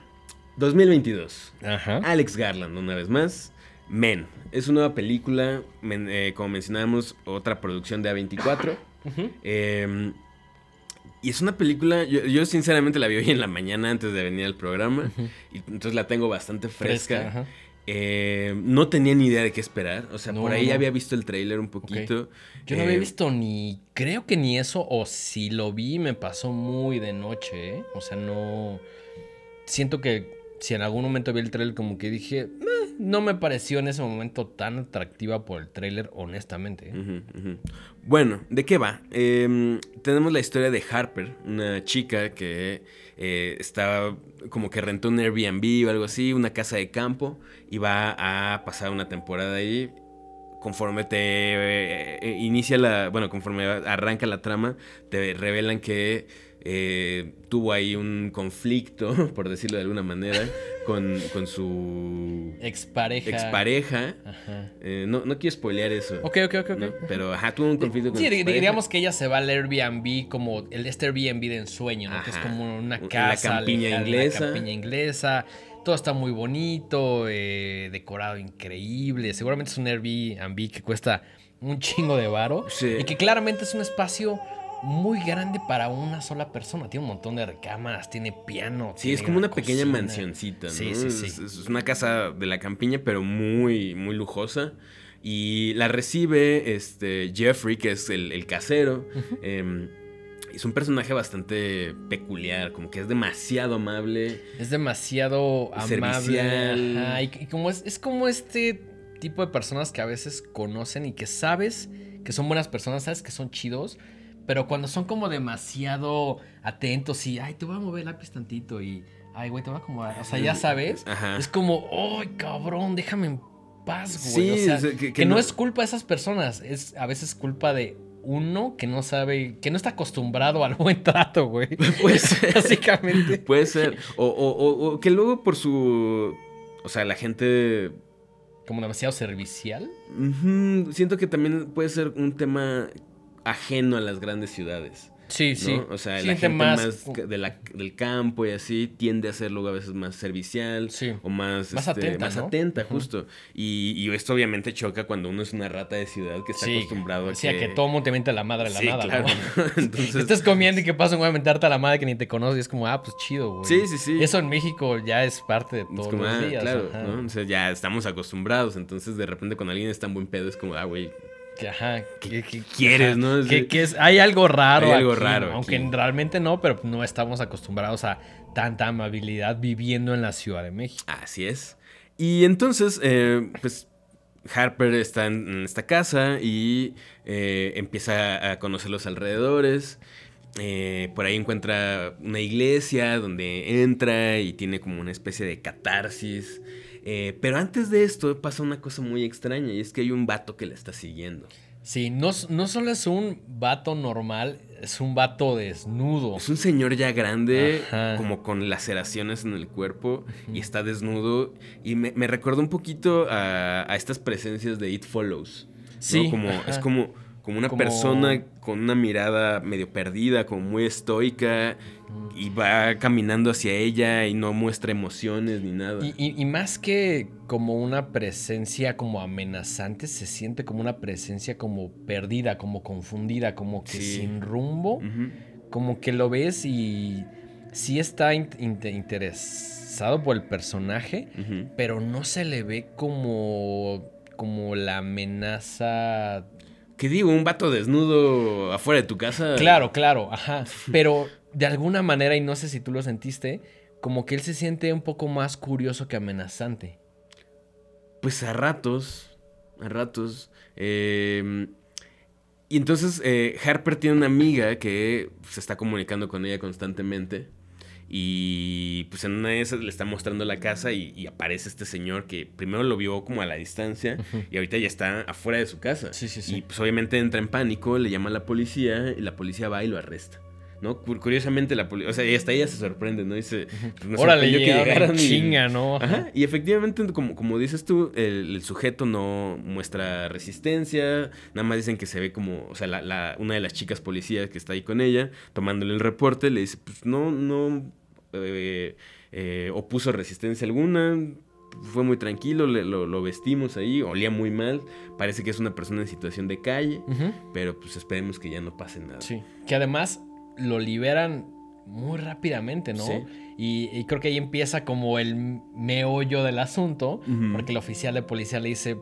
2022. Ajá. Alex Garland, una vez más. Men. Es una nueva película, men- eh, como mencionábamos, otra producción de A24. Ujú. Eh, y es una película, yo, yo sinceramente la vi hoy en la mañana antes de venir al programa. Y entonces la tengo bastante fresca. Eh, no tenía ni idea de qué esperar. O sea, No, por ahí no. había visto el tráiler un poquito. Yo no había Eh, visto ni, creo que ni eso, o si lo vi me pasó muy de noche, ¿eh? O sea, no... Siento que si en algún momento vi el trailer como que dije, "Meh", no me pareció en ese momento tan atractiva por el trailer, honestamente. ¿eh? Bueno, ¿de qué va? Eh, tenemos la historia de Harper, una chica que eh, está como que rentó un Airbnb o algo así, una casa de campo, y va a pasar una temporada ahí. Conforme te eh, eh, inicia la. Bueno, conforme arranca la trama, te revelan que eh, tuvo ahí un conflicto, por decirlo de alguna manera, con, con su Expareja. expareja. Ajá. Eh, no, no quiero spoilear eso. Ok, ok, ok. ¿no? Pero, ajá, tuvo un conflicto con Sí, su digamos que ella se va al Airbnb como el este Airbnb de ensueño, ¿no? Que es como una En la casa. campiña inglesa. La campiña inglesa. Todo está muy bonito, eh, decorado increíble. Seguramente es un Airbnb que cuesta un chingo de varo. Sí. Y que claramente es un espacio muy grande para una sola persona. Tiene un montón de recámaras, tiene piano. Sí, tiene es como una pequeña mansioncita, ¿no? Sí, sí, sí. Es, una casa de la campiña, pero muy, muy lujosa. Y la recibe este Jeffrey, que es el, el casero. Em, es un personaje bastante peculiar, como que es demasiado amable. Es demasiado amable. Ajá, y, y como es, es como este tipo de personas que a veces conocen y que sabes que son buenas personas, sabes que son chidos, pero cuando son como demasiado atentos y, ay, te voy a mover el lápiz tantito y, ay, güey, te voy a acomodar. O sea, ya sabes. Ajá. Es como, ay, cabrón, déjame en paz, güey. Sí, o sea, o sea, que- que, que no, no- es culpa de esas personas, es a veces culpa de uno que no sabe, que no está acostumbrado al buen trato, güey. Pues Básicamente. Puede ser. O, o- o- que luego por su. O sea, la gente. Como demasiado servicial. ujú, siento que también puede ser un tema ajeno a las grandes ciudades. Sí, ¿no? sí. O sea, la Siente gente más, de la- del campo y así tiende a ser luego a veces más servicial Sí. o más, Más este, atenta, más ¿no? atenta, justo. Y, y esto obviamente choca cuando uno es una rata de ciudad que está Sí, acostumbrado a sí, a que todo mundo te miente a la madre la Sí, nada, claro. ¿no? Entonces, Estás comiendo y que pasa un güey a mentarte a la madre que ni te conoce y es como, ah, pues chido, güey. Sí, sí, sí. Eso en México ya es parte de es todos como, los ah, días. claro. O sea, ya estamos acostumbrados. Entonces, de repente, cuando alguien está en buen pedo, es como, ah, güey, Que, ajá, que, que- quieres, ajá, no? Que, que es, hay algo raro Hay algo aquí, raro. Aunque aquí. realmente no, pero no estamos acostumbrados a tanta amabilidad viviendo en la Ciudad de México. Así es. Y entonces, eh, pues Harper está en, en esta casa y eh, empieza a conocer los alrededores. Eh, por ahí encuentra una iglesia donde entra y tiene como una especie de catarsis. Eh, pero antes de esto pasa una cosa muy extraña y es que hay un vato que la está siguiendo. Sí, no, no solo es un vato normal, es un vato desnudo. Es un señor ya grande, Ajá. como con laceraciones en el cuerpo, y está desnudo. Y me, me recuerda un poquito a, a estas presencias de It Follows. ¿no? Sí, Como, ajá. es como, como una Como- persona con una mirada medio perdida, como muy estoica, y va caminando hacia ella y no muestra emociones ni nada. Y, y- y más que como una presencia como amenazante, se siente como una presencia como perdida, como confundida, como que Sí. sin rumbo, como que lo ves y sí está in- inte- interesado por el personaje, pero no se le ve como, como la amenaza ¿Qué digo? Un vato desnudo afuera de tu casa. Claro, claro, ajá. Pero de alguna manera, y no sé si tú lo sentiste, como que él se siente un poco más curioso que amenazante. pues a ratos, a ratos. eh, y entonces eh, Harper tiene una amiga que se está comunicando con ella constantemente. Y pues en una de esas le está mostrando la casa y, y aparece este señor que primero lo vio como a la distancia y ahorita ya está afuera de su casa. Sí, sí, sí. Y pues obviamente entra en pánico, le llama a la policía y la policía va y lo arresta. ¿No? Cu- Curiosamente la policía, o sea, y hasta ella se sorprende, ¿no? Dice, pues, me Órale, sorprendió que llegaran y- chinga, ¿no? Ajá, y efectivamente, como, como dices tú, el, el sujeto no muestra resistencia, nada más dicen que se ve como, o sea, la, la- una de las chicas policías que está ahí con ella, tomándole el reporte, le dice, pues no, no eh, eh, opuso resistencia alguna, fue muy tranquilo, le- lo, lo vestimos ahí, olía muy mal, parece que es una persona en situación de calle, pero pues esperemos que ya no pase nada. Sí. Que además lo liberan muy rápidamente, ¿no? Sí. Y, y creo que ahí empieza como el meollo del asunto, porque el oficial de policía le dice,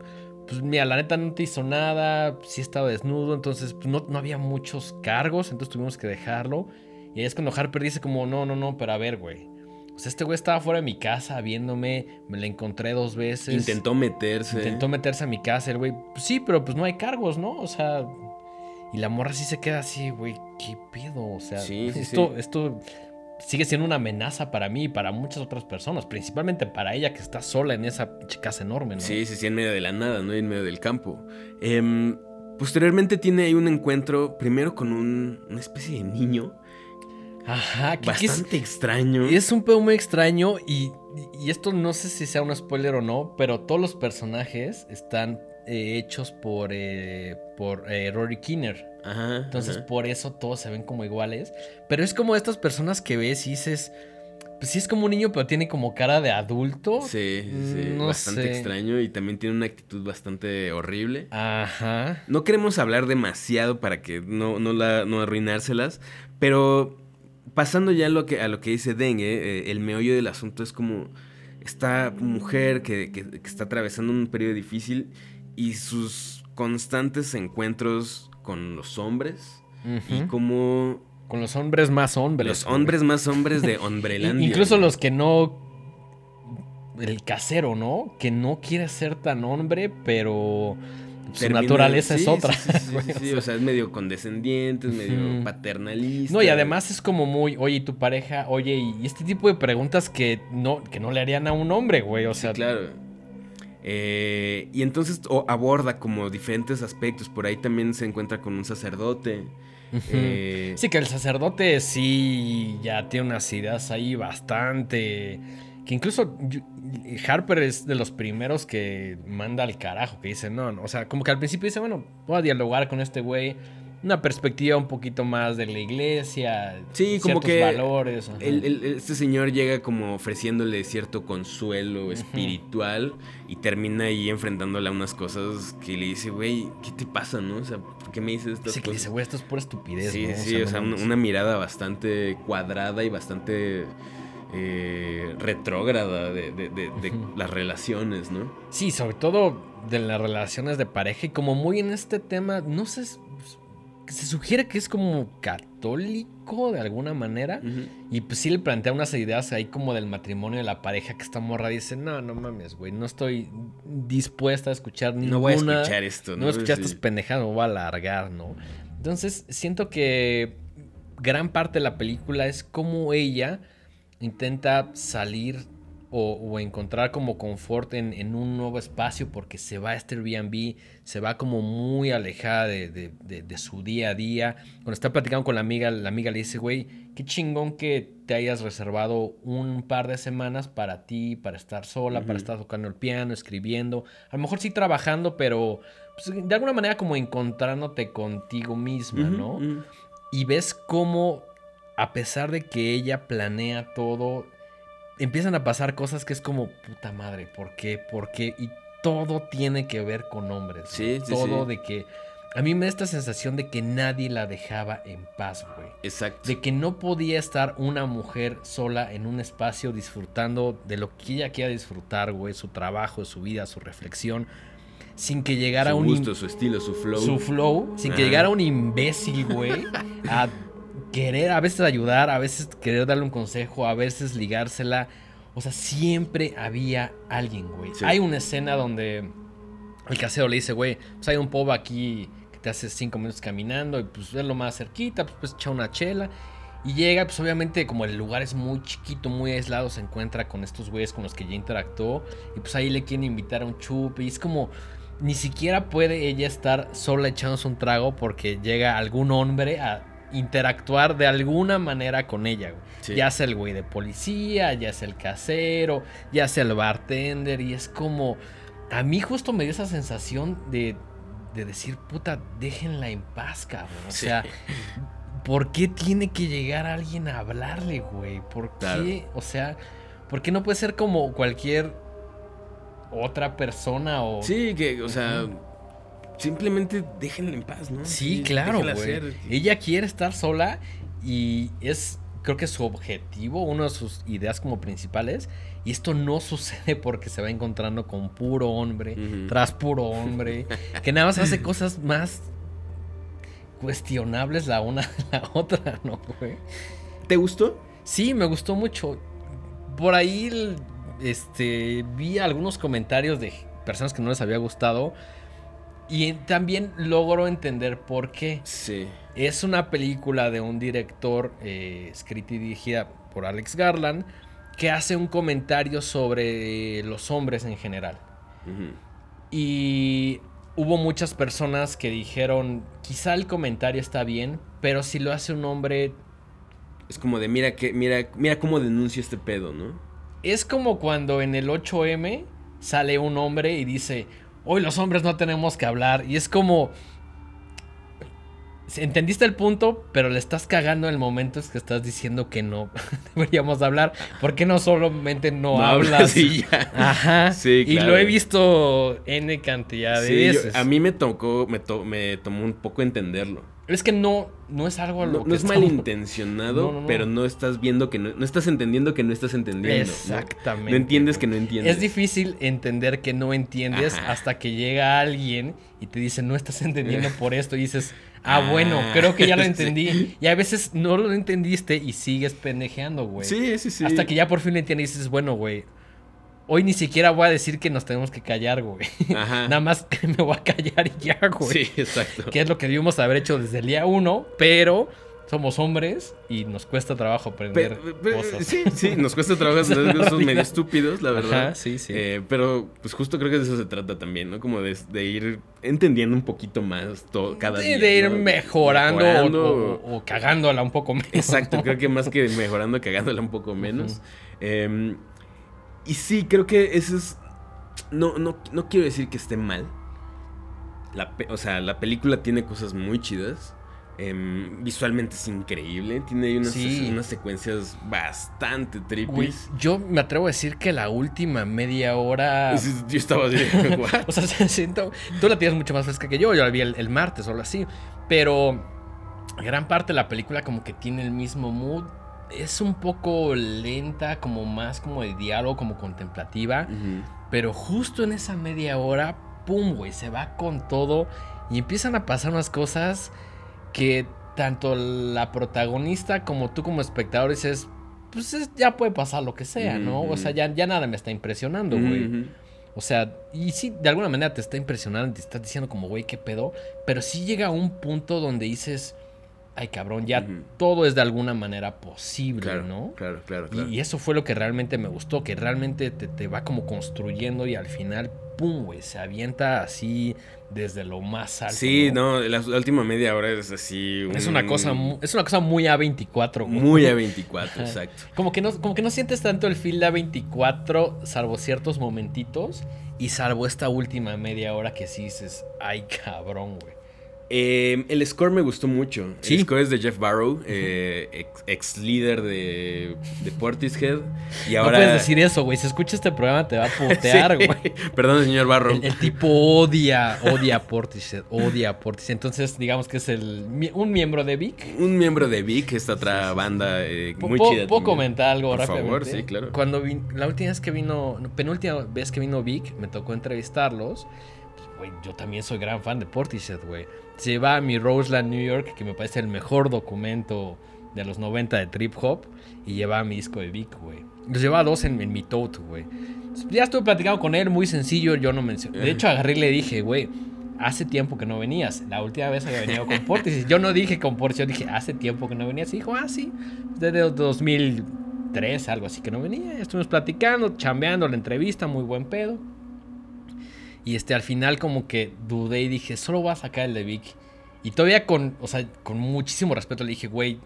pues mira, la neta no te hizo nada, sí estaba desnudo, entonces pues, no, no había muchos cargos, entonces tuvimos que dejarlo. Y ahí es cuando Harper dice como, no, no, no, pero a ver, güey. O sea, este güey estaba fuera de mi casa viéndome, me la encontré dos veces. Intentó meterse. Intentó meterse a mi casa, el güey. Pues sí, pero pues no hay cargos, ¿no? O sea. Y la morra sí se queda así, güey. ¿Qué pedo? O sea, Sí, sí, esto, sí. esto sigue siendo una amenaza para mí y para muchas otras personas. Principalmente para ella que está sola en esa casa enorme, ¿no? Sí, sí, sí, en medio de la nada, ¿no? En medio del campo. Em, posteriormente tiene ahí un encuentro, primero con un- una especie de niño, Ajá, que, que es, bastante extraño. es un pedo muy extraño y, y esto no sé si sea un spoiler o no, pero todos los personajes están eh, hechos por, eh, por eh, Rory Kinner. Ajá. Entonces ajá. por eso todos se ven como iguales. Pero es como estas personas que ves y dices, pues sí es como un niño, pero tiene como cara de adulto. Sí, sí, sí, No bastante sé. extraño y también tiene una actitud bastante horrible. Ajá. No queremos hablar demasiado para que no, no, la, no arruinárselas, pero pasando ya a lo que, a lo que dice Dengue, eh, el meollo del asunto es como esta mujer que, que- que está atravesando un periodo difícil y sus constantes encuentros con los hombres y como Con los hombres más hombres. los hombres más hombres de Hombrelandia. Incluso los que no. El casero, ¿no? Que no quiere ser tan hombre, pero su naturaleza sí, es otra. Sí, güey, o sea. o sea, es medio condescendiente, es medio paternalista. No, y además es como muy, oye, ¿y tu pareja? Oye, y este tipo de preguntas que no, que no le harían a un hombre, güey. O sea, claro. Eh, y entonces aborda como diferentes aspectos. Por ahí también se encuentra con un sacerdote. Eh, Sí, que el sacerdote sí ya tiene unas ideas ahí bastante. Que incluso Harper es de los primeros que manda al carajo, que dice, no, no, o sea, como que al principio dice, bueno, voy a dialogar con este güey, una perspectiva un poquito más de la iglesia, Sí, como que valores. ajá. el- el- este señor llega como ofreciéndole cierto consuelo espiritual y termina ahí enfrentándole a unas cosas que le dice, güey, ¿qué te pasa, no? O sea, ¿por qué me dices estas Sí, que cosas? dice, güey, esto es pura estupidez. Sí, ¿no? sí, o sea, un- mames". una mirada bastante cuadrada y bastante eh, retrógrada de, de- de- las relaciones, ¿no? Sí, sobre todo de las relaciones de pareja y como muy en este tema, no sé, se sugiere que es como católico de alguna manera y pues sí le plantea unas ideas ahí como del matrimonio de la pareja que esta morra dice, no, no mames, güey, no estoy dispuesta a escuchar ninguna... No voy a escuchar esto, No ¿no? voy a escuchar Sí. estas pendejadas, me voy a alargar, ¿no? Entonces siento que gran parte de la película es como ella intenta salir o, o encontrar como confort en, en un nuevo espacio porque se va a este Airbnb, se va como muy alejada de, de- de- de su día a día. Cuando está platicando con la amiga, la amiga le dice, güey, qué chingón que te hayas reservado un par de semanas para ti, para estar sola, para estar tocando el piano, escribiendo. A lo mejor sí trabajando, pero pues, de alguna manera como encontrándote contigo misma, ¿no? Y ves cómo, a pesar de que ella planea todo, empiezan a pasar cosas que es como, puta madre, ¿por qué? ¿Por qué? Y todo tiene que ver con hombres. Sí, sí, Todo sí. de que... A mí me da esta sensación de que nadie la dejaba en paz, güey. Exacto. De que no podía estar una mujer sola en un espacio disfrutando de lo que ella quiera disfrutar, güey. Su trabajo, su vida, su reflexión. Sin que llegara su un... gusto, su estilo, su flow. Su flow, sin que llegara un imbécil, güey, a querer a veces ayudar, a veces querer darle un consejo, a veces ligársela. O sea, siempre había alguien, güey. Sí. Hay una escena donde el casero le dice, güey, pues hay un pub aquí que te hace cinco minutos caminando y pues es lo más cerquita, pues, pues echa una chela. Y llega, pues obviamente como el lugar es muy chiquito, muy aislado, se encuentra con estos güeyes con los que ya interactuó. Y pues ahí le quieren invitar a un chup. Y es como, ni siquiera puede ella estar sola echándose un trago porque llega algún hombre a interactuar de alguna manera con ella, güey. Sí. Ya sea el güey de policía, ya sea el casero, ya sea el bartender. Y es como, a mí justo me dio esa sensación de, de decir, puta, déjenla en paz, cabrón. O Sí. sea, ¿por qué tiene que llegar alguien a hablarle, güey? ¿Por qué? O sea, ¿por qué no puede ser como cualquier otra persona o... Sí, que, o sea, simplemente déjenla en paz, ¿no? Sí, claro, güey. Ella quiere estar sola y es, creo que su objetivo, una de sus ideas como principales. Y esto no sucede porque se va encontrando con puro hombre, tras puro hombre, que nada más hace cosas más cuestionables la una de la otra, ¿no, güey? ¿Te gustó? Sí, me gustó mucho. Por ahí este, vi algunos comentarios de personas que no les había gustado. Y también logro entender por qué. Sí. Es una película de un director eh, escrita y dirigida por Alex Garland que hace un comentario sobre los hombres en general. Y hubo muchas personas que dijeron, quizá el comentario está bien, pero si lo hace un hombre Es como de, mira, que, mira, mira cómo denuncio este pedo, ¿no? Es como cuando en el 8M sale un hombre y dice, hoy los hombres no tenemos que hablar. Y es como... Entendiste el punto, pero le estás cagando en el momento es que estás diciendo que no deberíamos de hablar. ¿Por qué no solamente no, No hablas? y ya. Ajá. Sí, Y claro. lo he visto N cantidad de Sí, yo- veces. a mí me tocó, me, to- me tomó un poco entenderlo. Es que no, no es algo a lo No, que no es estamos- malintencionado, No, no, pero no estás viendo que no, no estás entendiendo que no estás entendiendo. Exactamente. No entiendes que no entiendes. Es difícil entender que no entiendes Ajá. hasta que llega alguien y te dice, no estás entendiendo por esto. Y dices, ah, bueno, Ah, creo que ya lo sí. entendí. Y a veces no lo entendiste y sigues pendejeando, güey. Sí, sí, sí. Hasta que ya por fin lo entiendes y dices, bueno, güey. Hoy ni siquiera voy a decir que nos tenemos que callar, güey. Ajá. Nada más que me voy a callar y ya, güey. Sí, exacto. Que es lo que debimos haber hecho desde el día uno, pero somos hombres y nos cuesta trabajo aprender cosas. sí, sí, nos cuesta trabajo la cosas medio estúpidos, la verdad. Ajá, sí, sí. Eh, pero, pues justo creo que de eso se trata también, ¿no? Como de, de ir entendiendo un poquito más todo, cada de, día. de ir ¿no? mejorando, o- Mejorando. O, o cagándola un poco menos. Exacto, creo que más que mejorando, cagándola un poco menos. Eh, y sí, creo que eso es. No, no, no quiero decir que esté mal. La pe- o sea, la película tiene cosas muy chidas. Em, visualmente es increíble. Tiene unas, Sí. unas secuencias bastante tripis. yo me atrevo a decir que la última media hora. Yo estaba así. O sea, siento. Tú la tienes mucho más fresca que yo. Yo la vi el, el martes o algo así. Pero gran parte de la película, como que tiene el mismo mood. Es un poco lenta, como más como de diálogo, como contemplativa. Pero justo en esa media hora, pum, güey, se va con todo. Y empiezan a pasar unas cosas que tanto la protagonista como tú como espectador dices, pues es- ya puede pasar lo que sea, ¿no? O sea, ya, ya nada me está impresionando, güey. O sea, y sí, de alguna manera te está impresionando, te estás diciendo como, güey, qué pedo. Pero sí llega a un punto donde dices, ay, cabrón, ya todo es de alguna manera posible, Claro, ¿no? claro, claro, claro. Y, eso fue lo que realmente me gustó, que realmente te, te va como construyendo y al final, pum, güey, se avienta así desde lo más alto. Sí, no, la, la última media hora es así. Es un- una cosa, es una cosa muy A24, güey. Muy a 24, Ajá. exacto. Como que, no, como que no sientes tanto el feel de A24, salvo ciertos momentitos, y salvo esta última media hora que sí dices, ay, cabrón, güey. Eh, el score me gustó mucho. Sí. El score es de Jeff Barrow, eh, ex, ex líder de, de Portishead. Y ahora. No puedes decir eso, güey. Si escucha este programa te va a putear, Sí. güey. Perdón, señor Barrow. El, el tipo odia, odia a Portishead, odia a Portishead. Entonces, digamos que es el, un miembro de Vic. Un miembro de Vic, esta otra banda eh, muy ¿Puedo, chida. puedo comentar algo Por rápidamente? favor, sí, claro. Cuando vi- la última vez que vino, no, penúltima vez que vino Vic, me tocó entrevistarlos. Yo también soy gran fan de Portishead, güey. Se va a mi Roseland, New York, que me parece el mejor documento de los 90 de trip hop y llevaba mi disco de Vic, güey. Los llevaba dos en, en mi tote, güey. Ya estuve platicando con él, muy sencillo, yo no mencioné. De hecho, agarré y le dije, güey, hace tiempo que no venías. La última vez había venido con Portis. Yo no dije con Portis, yo dije, hace tiempo que no venías. Y dijo, ah, sí, desde 2003, algo así que no venía. Estuvimos platicando, chambeando la entrevista, muy buen pedo. Y este, al final como que dudé y dije, solo voy a sacar el de Vic. Y todavía con, o sea, con muchísimo respeto le dije, güey,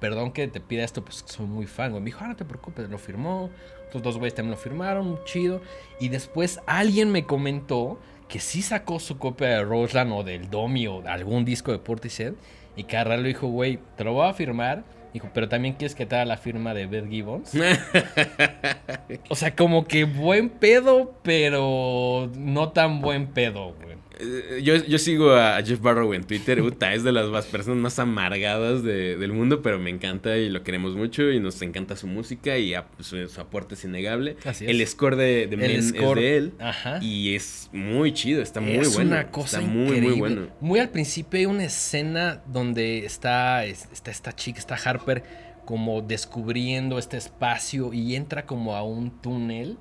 perdón que te pida esto, pues soy muy fan, güey. Me dijo, ah, no te preocupes, lo firmó. Los dos güeyes también lo firmaron, chido. Y después alguien me comentó que sí sacó su copia de Roseland o del Domi o de algún disco de Portishead. Y Carral le dijo, güey, te lo voy a firmar. Dijo, pero también quieres que te haga la firma de Beth Gibbons. o sea, como que buen pedo, pero no tan buen pedo, güey. Eh, Yo, yo sigo a Jeff Barrow en Twitter. Puta, es de las más personas más amargadas de- del mundo, pero me encanta y lo queremos mucho y nos encanta su música y a- su, su aporte es innegable. Así es. El score de, de Men El score, es de él Ajá. y es muy chido, está muy es bueno. una cosa está muy, increíble. muy bueno. Muy al principio hay una escena donde está, es- está esta chica, está Harper, como descubriendo este espacio y entra como a un túnel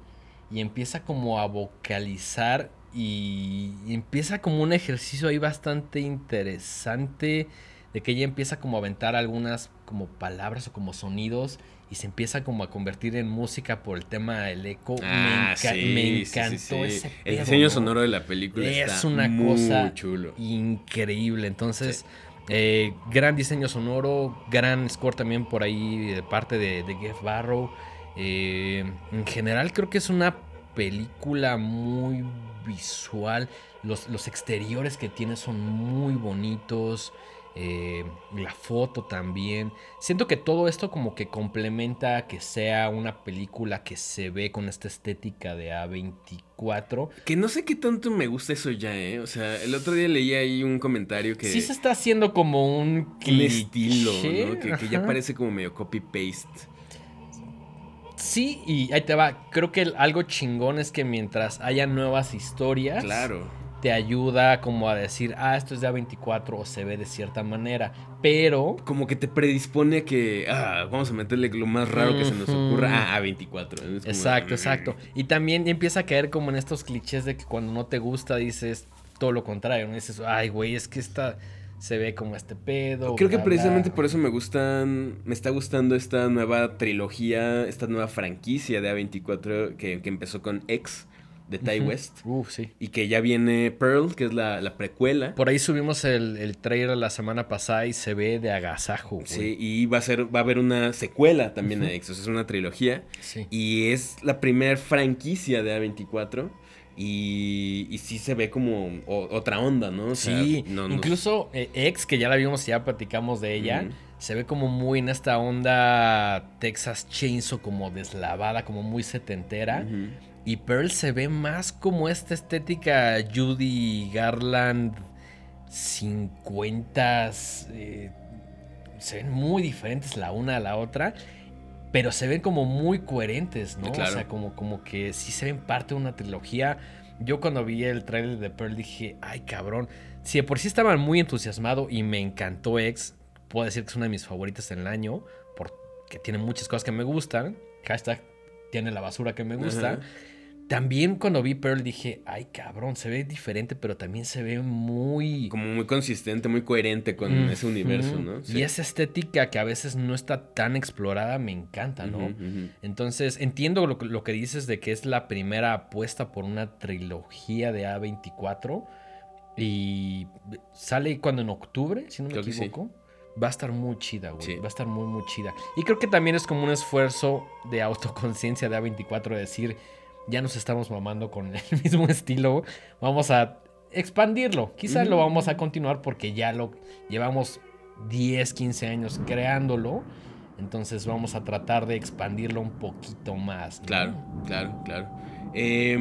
y empieza como a vocalizar y, empieza como un ejercicio ahí bastante interesante de que ella empieza como a aventar algunas como palabras o como sonidos y se empieza como a convertir en música por el tema del eco. Ah, me, enca- sí, me sí, sí, encantó sí. ese El pedo, diseño ¿no? sonoro de la película Es está una muy cosa chulo. increíble. Entonces, eh, gran diseño sonoro, gran score también por ahí de parte de, de Jeff Barrow. Eh, en general creo que es una película muy visual. Los, los exteriores que tiene son muy bonitos. eh, la foto también. Siento que todo esto como que complementa que sea una película que se ve con esta estética de A24. Que no sé qué tanto me gusta eso ya, ¿eh? O sea, el otro día leí ahí un comentario que... Sí se está haciendo como un, un estilo, ¿no? Que, que ya parece como medio copy-paste. Sí, y ahí te va. Creo que algo chingón es que mientras haya nuevas historias, Claro. te ayuda como a decir, ah, esto es de A24 o se ve de cierta manera. Pero Como que te predispone a que, ah, vamos a meterle lo más raro que se nos ocurra a A24. Es como, Exacto, exacto. Y también empieza a caer como en estos clichés de que cuando no te gusta dices todo lo contrario. ¿no? Dices, ay, güey, es que esta se ve como este pedo. Creo que precisamente bla". por eso me gustan, me está gustando esta nueva trilogía, esta nueva franquicia de A24 que, que empezó con X de Ty. West Uf, sí. y que ya viene Pearl, que es la, la precuela. Por ahí subimos el, el trailer la semana pasada y se ve de agasajo, güey. Sí, y va a ser, va a haber una secuela también de X, o sea, es una trilogía. Sí. Y es la primer franquicia de A24. Y, y sí se ve como o- otra onda, ¿no? O sea, Sí, no- no- incluso eh, X, que ya la vimos y ya platicamos de ella, se ve como muy en esta onda Texas Chainsaw, como deslavada, como muy setentera. Y Pearl se ve más como esta estética Judy Garland 50 eh, se ven muy diferentes la una a la otra, pero se ven como muy coherentes, ¿no? Claro. O sea, como, como que sí se ven parte de una trilogía. Yo cuando vi el trailer de Pearl dije, ay cabrón, si de por sí estaba muy entusiasmado y me encantó X, puedo decir que es una de mis favoritas en el año, porque tiene muchas cosas que me gustan, hashtag tiene la basura que me gusta. También cuando vi Pearl dije, ay cabrón, se ve diferente, pero también se ve muy... Como muy consistente, muy coherente con ese universo, ¿no? Y esa estética que a veces no está tan explorada me encanta, ¿no? Entonces entiendo lo, que- lo que dices de que es la primera apuesta por una trilogía de A24 y sale cuando en octubre, si no me Creo que sí. equivoco. Va a estar muy chida, güey. Sí. Va a estar muy, muy chida. Y creo que también es como un esfuerzo de autoconciencia de A24 de decir, ya nos estamos mamando con el mismo estilo. Vamos a expandirlo. Quizás lo vamos a continuar porque ya lo llevamos 10, 15 años creándolo. Entonces vamos a tratar de expandirlo un poquito más. ¿no? Claro, claro, claro. Eh,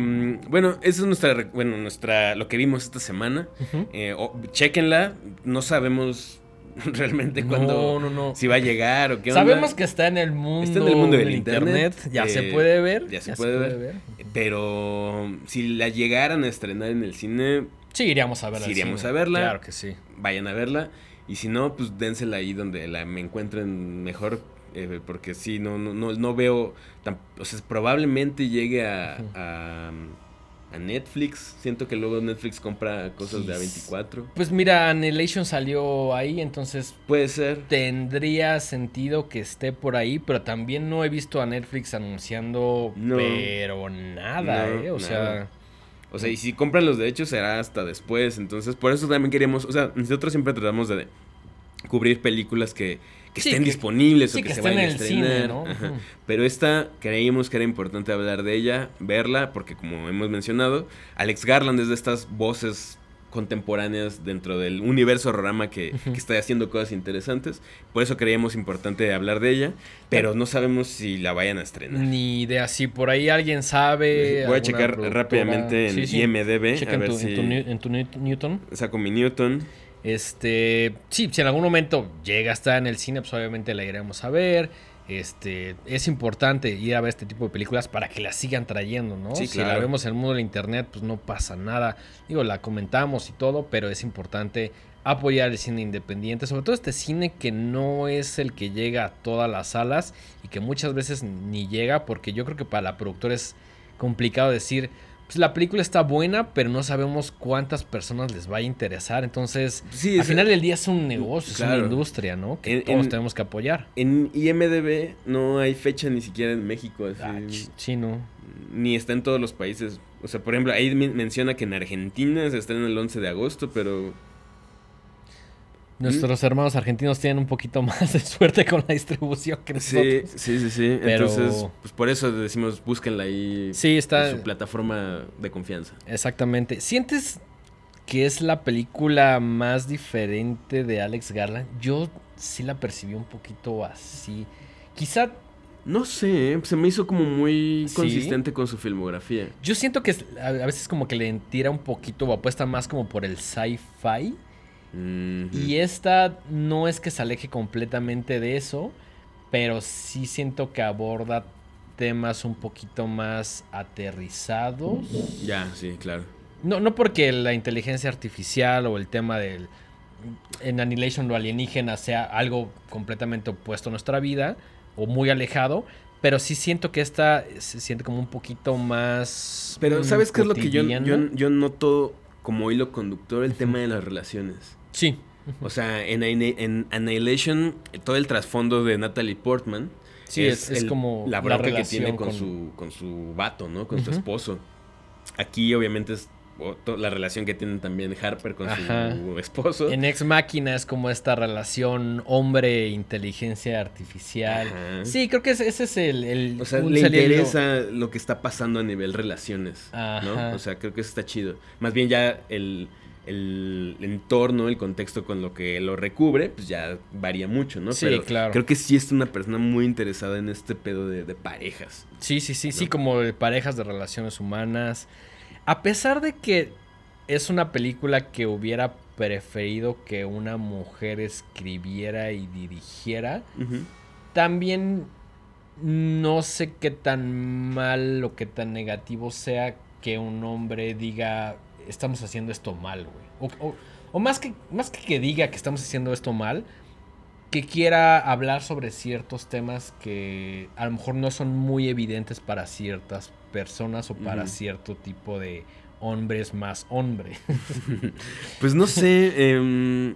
bueno, eso es nuestra, bueno, nuestra, lo que vimos esta semana. Eh, chéquenla, no sabemos realmente cuándo, No, no, no. si va a llegar o qué onda. Sabemos que está en el mundo, Está en el mundo del internet, Ya eh, se puede ver. ya se puede ver. Pero si la llegaran a estrenar en el cine, Sí, iríamos a verla. Sí, iríamos cine. a verla. Claro que sí. vayan a verla. Y si no, pues dénsela ahí donde la me encuentren mejor. eh, porque sí, no, no, no, no veo. tan- o sea, probablemente llegue a, a Netflix. Siento que luego Netflix compra cosas de A24. Pues mira, Annihilation salió ahí, entonces Puede ser. tendría sentido que esté por ahí, pero también no he visto a Netflix anunciando, No. pero nada, No, ¿eh? O sea. O sea, y si compran los derechos será hasta después. Entonces, por eso también queríamos. O sea, nosotros siempre tratamos de cubrir películas que, que Sí, estén que- disponibles sí, o que, que se estén vayan a en cine. ¿no? Ajá. Pero esta creímos que era importante hablar de ella, verla, porque como hemos mencionado, Alex Garland es de estas voces contemporáneas dentro del universo horrorama que, está haciendo cosas interesantes. Por eso creíamos importante hablar de ella, pero no sabemos si la vayan a estrenar. ni idea. Si por ahí alguien sabe. Voy a checar productora- rápidamente en Sí, sí. IMDB Checa a en ver tu, si en tu en tu New- Newton. saco mi Newton. Este, sí, si en algún momento llega a estar en el cine, pues obviamente la iremos a ver. Este, es importante ir a ver este tipo de películas para que la sigan trayendo, ¿no? Sí, Si la vemos en el mundo del internet, pues no pasa nada. Digo, la comentamos y todo, pero es importante apoyar el cine independiente, sobre todo este cine que no es el que llega a todas las salas y que muchas veces ni llega, porque yo creo que para la productora es complicado decir, pues la película está buena, pero no sabemos cuántas personas les va a interesar. Entonces, Sí, al final del día es un negocio, es una industria, ¿no? Que En- todos en- tenemos que apoyar. En IMDB no hay fecha ni siquiera en México, así, Ah, sí, no. ni está en todos los países. O sea, por ejemplo, ahí men- menciona que en Argentina se estrena el 11 de agosto, pero Nuestros hermanos argentinos tienen un poquito más de suerte con la distribución que nosotros. sí, sí, sí. Pero- Entonces, pues por eso decimos búsquenla ahí Sí, está. en su plataforma de confianza. Exactamente. ¿Sientes que es la película más diferente de Alex Garland? Yo sí la percibí un poquito así. Quizá No sé, ¿eh? se me hizo como muy ¿Sí? consistente con su filmografía. yo siento que a veces como que le tira un poquito o apuesta más como por el sci-fi. Y esta no es que se aleje completamente de eso, pero sí siento que aborda temas un poquito más aterrizados. Ya, sí, claro. No, no porque la inteligencia artificial o el tema del en Annihilation lo alienígena sea algo completamente opuesto a nuestra vida o muy alejado, pero sí siento que esta se siente como un poquito más. Pero ¿sabes qué es lo que yo, yo, yo noto como hilo conductor? El tema de las relaciones. Sí. O sea, en, Anni- en Annihilation, todo el trasfondo de Natalie Portman Sí, es- es como la bronca que tiene con, con- su, con su vato, ¿no? Con su esposo. Aquí, obviamente, es la relación que tienen también Harper con Ajá. su esposo. En Ex Máquina es como esta relación hombre-inteligencia artificial. Ajá. Sí, creo que ese, ese es el, el- O sea, le interesa lo que está pasando a nivel relaciones, Ajá. ¿no? O sea, creo que eso está chido. Más bien ya el, el entorno, el contexto con lo que lo recubre, pues ya varía mucho, ¿no? Sí, Pero claro. Creo que sí es una persona muy interesada en este pedo de, de parejas. Sí, sí, sí, sí, como de parejas de relaciones humanas. A pesar de que es una película que hubiera preferido que una mujer escribiera y dirigiera, también no sé qué tan mal o qué tan negativo sea que un hombre diga estamos haciendo esto mal, güey. O, o- o más, que, más que que diga que estamos haciendo esto mal, que quiera hablar sobre ciertos temas que a lo mejor no son muy evidentes para ciertas personas o para cierto tipo de hombres más hombre. Pues no sé, em,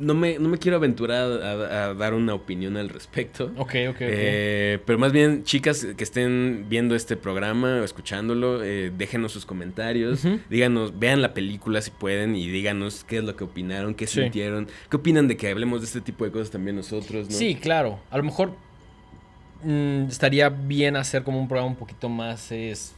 no, me, no me quiero aventurar a, a dar una opinión al respecto. ok, ok. Eh, pero más bien, chicas que estén viendo este programa o escuchándolo, eh, déjenos sus comentarios. Díganos, vean la película si pueden y díganos qué es lo que opinaron, qué Sí. sintieron, qué opinan de que hablemos de este tipo de cosas también nosotros, ¿no? Sí, claro. A lo mejor mm, estaría bien hacer como un programa un poquito más es,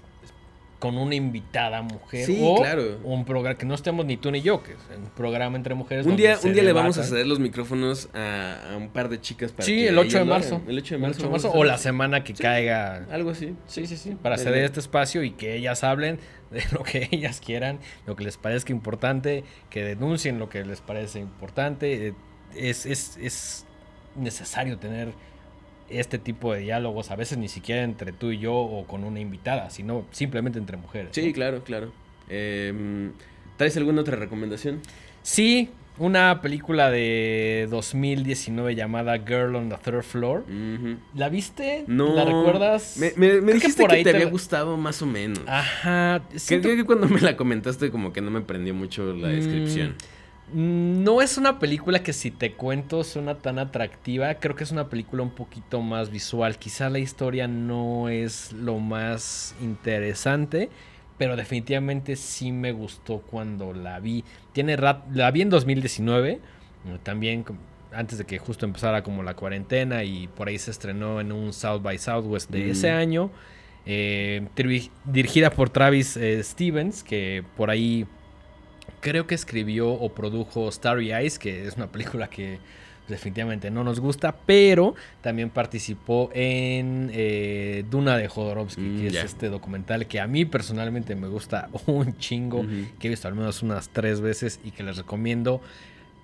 con una invitada mujer. Sí, o claro. Un programa que no estemos ni tú ni yo, que es un programa entre mujeres. Un día, un día le vamos a ceder los micrófonos a, a un par de chicas para Sí, que el 8 de marzo. El 8 de El marzo. 8 de vamos a marzo, O la semana que caiga. Algo así. Sí, sí, sí. Para ceder este espacio y que ellas hablen de lo que ellas quieran, lo que les parezca importante, que denuncien lo que les parece importante. Eh, Es, es, es necesario tener este tipo de diálogos, a veces ni siquiera entre tú y yo o con una invitada, sino simplemente entre mujeres. Sí, ¿no? claro, claro. Eh, ¿Traes alguna otra recomendación? Sí, una película de 2019 llamada Girl on the Third Floor. ¿La viste? No. ¿La recuerdas? Me, me- me Creo que dijiste que, te te había gustado más o menos. Ajá. Siento- creo que cuando me la comentaste como que no me prendió mucho la Mm, descripción. Mm, No es una película que si te cuento suena tan atractiva. Creo que es una película un poquito más visual. Quizá la historia no es lo más interesante. Pero definitivamente sí me gustó cuando la vi. Tiene rat- la vi en 2019. eh, También antes de que justo empezara como la cuarentena. Y por ahí se estrenó en un South by Southwest de Mm. ese año. eh, dirigida por Travis eh, Stevens. Que por ahí creo que escribió o produjo Starry Eyes, que es una película que definitivamente no nos gusta, pero también participó en eh, Duna de Jodorowsky, Mm, que es este documental que a mí personalmente me gusta un chingo, que he visto al menos unas tres veces y que les recomiendo.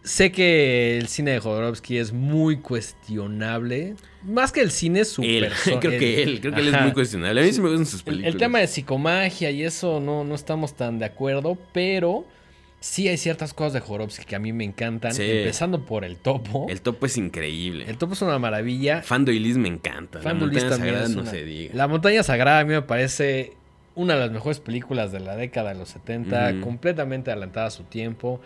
Sé que el cine de Jodorowsky es muy cuestionable, más que el cine su Él, creo que él, creo que él es muy cuestionable. A mí sí me gustan sus El, películas. el tema de psicomagia y eso no, no estamos tan de acuerdo, pero sí hay ciertas cosas de Jorovsky que a mí me encantan, Sí. empezando por el topo. El topo es increíble. El topo es una maravilla. Fandoilis me encanta. La montaña sagrada no se diga. La montaña sagrada a mí me parece una de las mejores películas de la década de los 70, Ujú. completamente adelantada a su tiempo.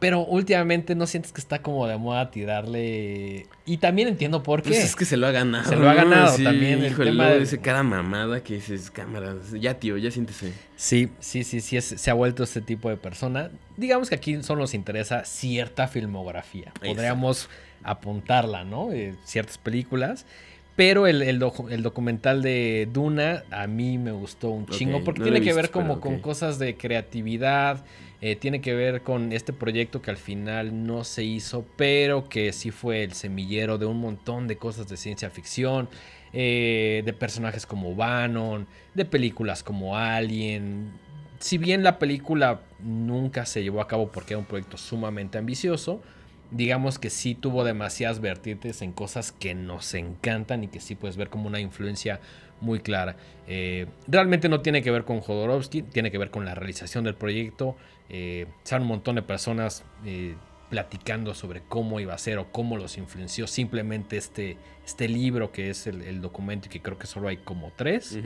Pero últimamente no sientes que está como de moda tirarle. Y también entiendo por qué. Pues es que se lo ha ganado. Se lo ha ganado Sí, también, el tema de- dice cada mamada que dices, cámara. Ya, tío, ya siéntese. Sí, sí, sí, sí, es- se ha vuelto este tipo de persona. Digamos que aquí solo nos interesa cierta filmografía. Eso. Podríamos apuntarla, ¿no? Eh, ciertas películas. Pero el, el docu- el documental de Duna a mí me gustó un chingo porque no tiene que ver como con cosas de creatividad, eh, tiene que ver con este proyecto que al final no se hizo, pero que sí fue el semillero de un montón de cosas de ciencia ficción, eh, de personajes como Bannon, de películas como Alien. Si bien la película nunca se llevó a cabo porque era un proyecto sumamente ambicioso, digamos que sí tuvo demasiadas vertientes en cosas que nos encantan y que sí puedes ver como una influencia muy clara. Eh, realmente no tiene que ver con Jodorowsky, tiene que ver con la realización del proyecto. Eh, un montón de personas eh, platicando sobre cómo iba a ser o cómo los influenció simplemente este, este libro que es el, el documento y que creo que solo hay como tres.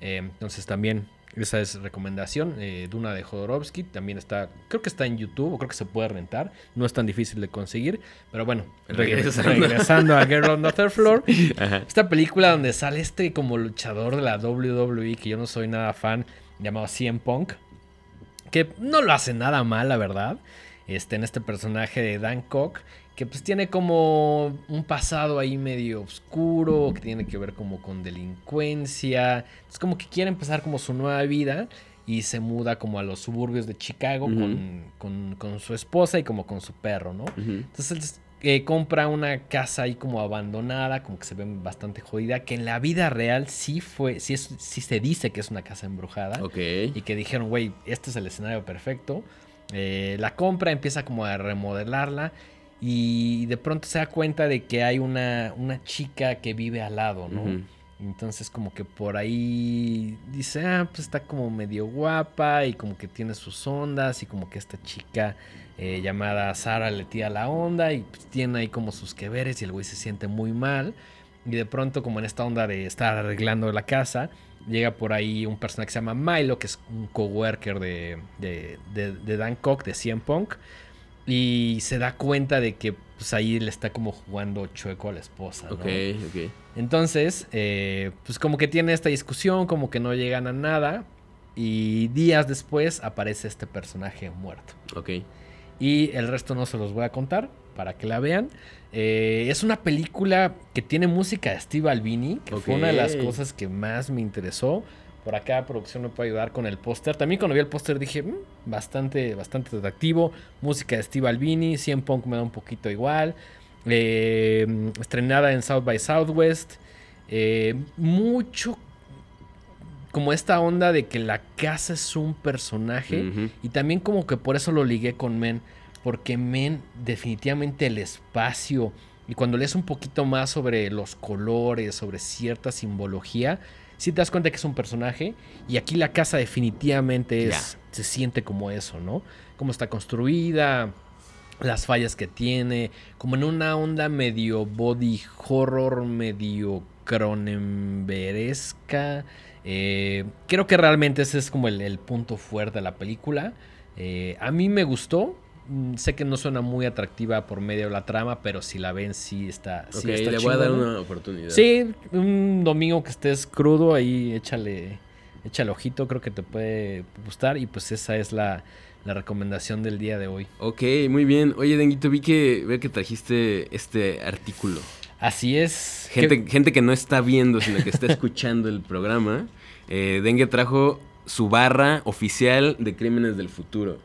Eh, entonces también esa es recomendación. eh, Duna de Jodorowsky también está, creo que está en YouTube o creo que se puede rentar. No es tan difícil de conseguir. Pero bueno, regre- Regresando. regresando a Girl on the Third Floor. Esta película donde sale este como luchador de la WWE que yo no soy nada fan, llamado CM Punk. Que no lo hace nada mal, la verdad. Este, en este personaje de Dan Koch. Que pues tiene como un pasado ahí medio oscuro. Que tiene que ver como con delincuencia. Es como que quiere empezar como su nueva vida. Y se muda como a los suburbios de Chicago con, con- con su esposa y como con su perro, ¿no? Ujú. Entonces eh, compra una casa ahí como abandonada, como que se ve bastante jodida, que en la vida real sí fue, sí, es, sí se dice que es una casa embrujada. Ok. Y que dijeron, güey, este es el escenario perfecto. Eh, la compra, empieza como a remodelarla. Y de pronto se da cuenta de que hay una, una chica que vive al lado, ¿no? Entonces como que por ahí dice, ah, pues está como medio guapa y como que tiene sus ondas y como que esta chica eh, llamada Sara le tira la onda y pues, tiene ahí como sus que veres y el güey se siente muy mal. Y de pronto como en esta onda de estar arreglando la casa, llega por ahí un personaje que se llama Milo, que es un coworker de, de, de, de Dan Koch, de CM Punk. Y se da cuenta de que pues ahí le está como jugando chueco a la esposa. ¿no? Ok, ok. Entonces, eh, pues como que tiene esta discusión, como que no llegan a nada. Y días después aparece este personaje muerto. Ok. Y el resto no se los voy a contar para que la vean. Eh, es una película que tiene música de Steve Albini, que fue una de las cosas que más me interesó. Por acá producción me puede ayudar con el póster. También cuando vi el póster dije, "Mm, bastante, bastante atractivo. Música de Steve Albini, 100 Punk me da un poquito igual. Eh, estrenada en South by Southwest. Eh, mucho como esta onda de que la casa es un personaje. Y también como que por eso lo ligué con Men. Porque Men definitivamente el espacio. Y cuando lees un poquito más sobre los colores, sobre cierta simbología, sí te das cuenta que es un personaje. Y aquí la casa definitivamente es, se siente como eso, ¿no? Cómo está construida, las fallas que tiene, como en una onda medio body horror, medio cronenberesca. Eh, creo que realmente ese es como el, el punto fuerte de la película. Eh, a mí me gustó. Mm, Sé que no suena muy atractiva por medio de la trama, pero si la ven, sí está. sí ok, está le voy a dar una oportunidad. Sí, un domingo que estés crudo, ahí échale, échale ojito, creo que te puede gustar. Y pues esa es la, la recomendación del día de hoy. Ok, muy bien. Oye, Denguito, vi que, vi que trajiste este artículo. Así es. Gente, que- gente que no está viendo, sino que está escuchando el programa. Eh, Dengue trajo su barra oficial de Crímenes del Futuro.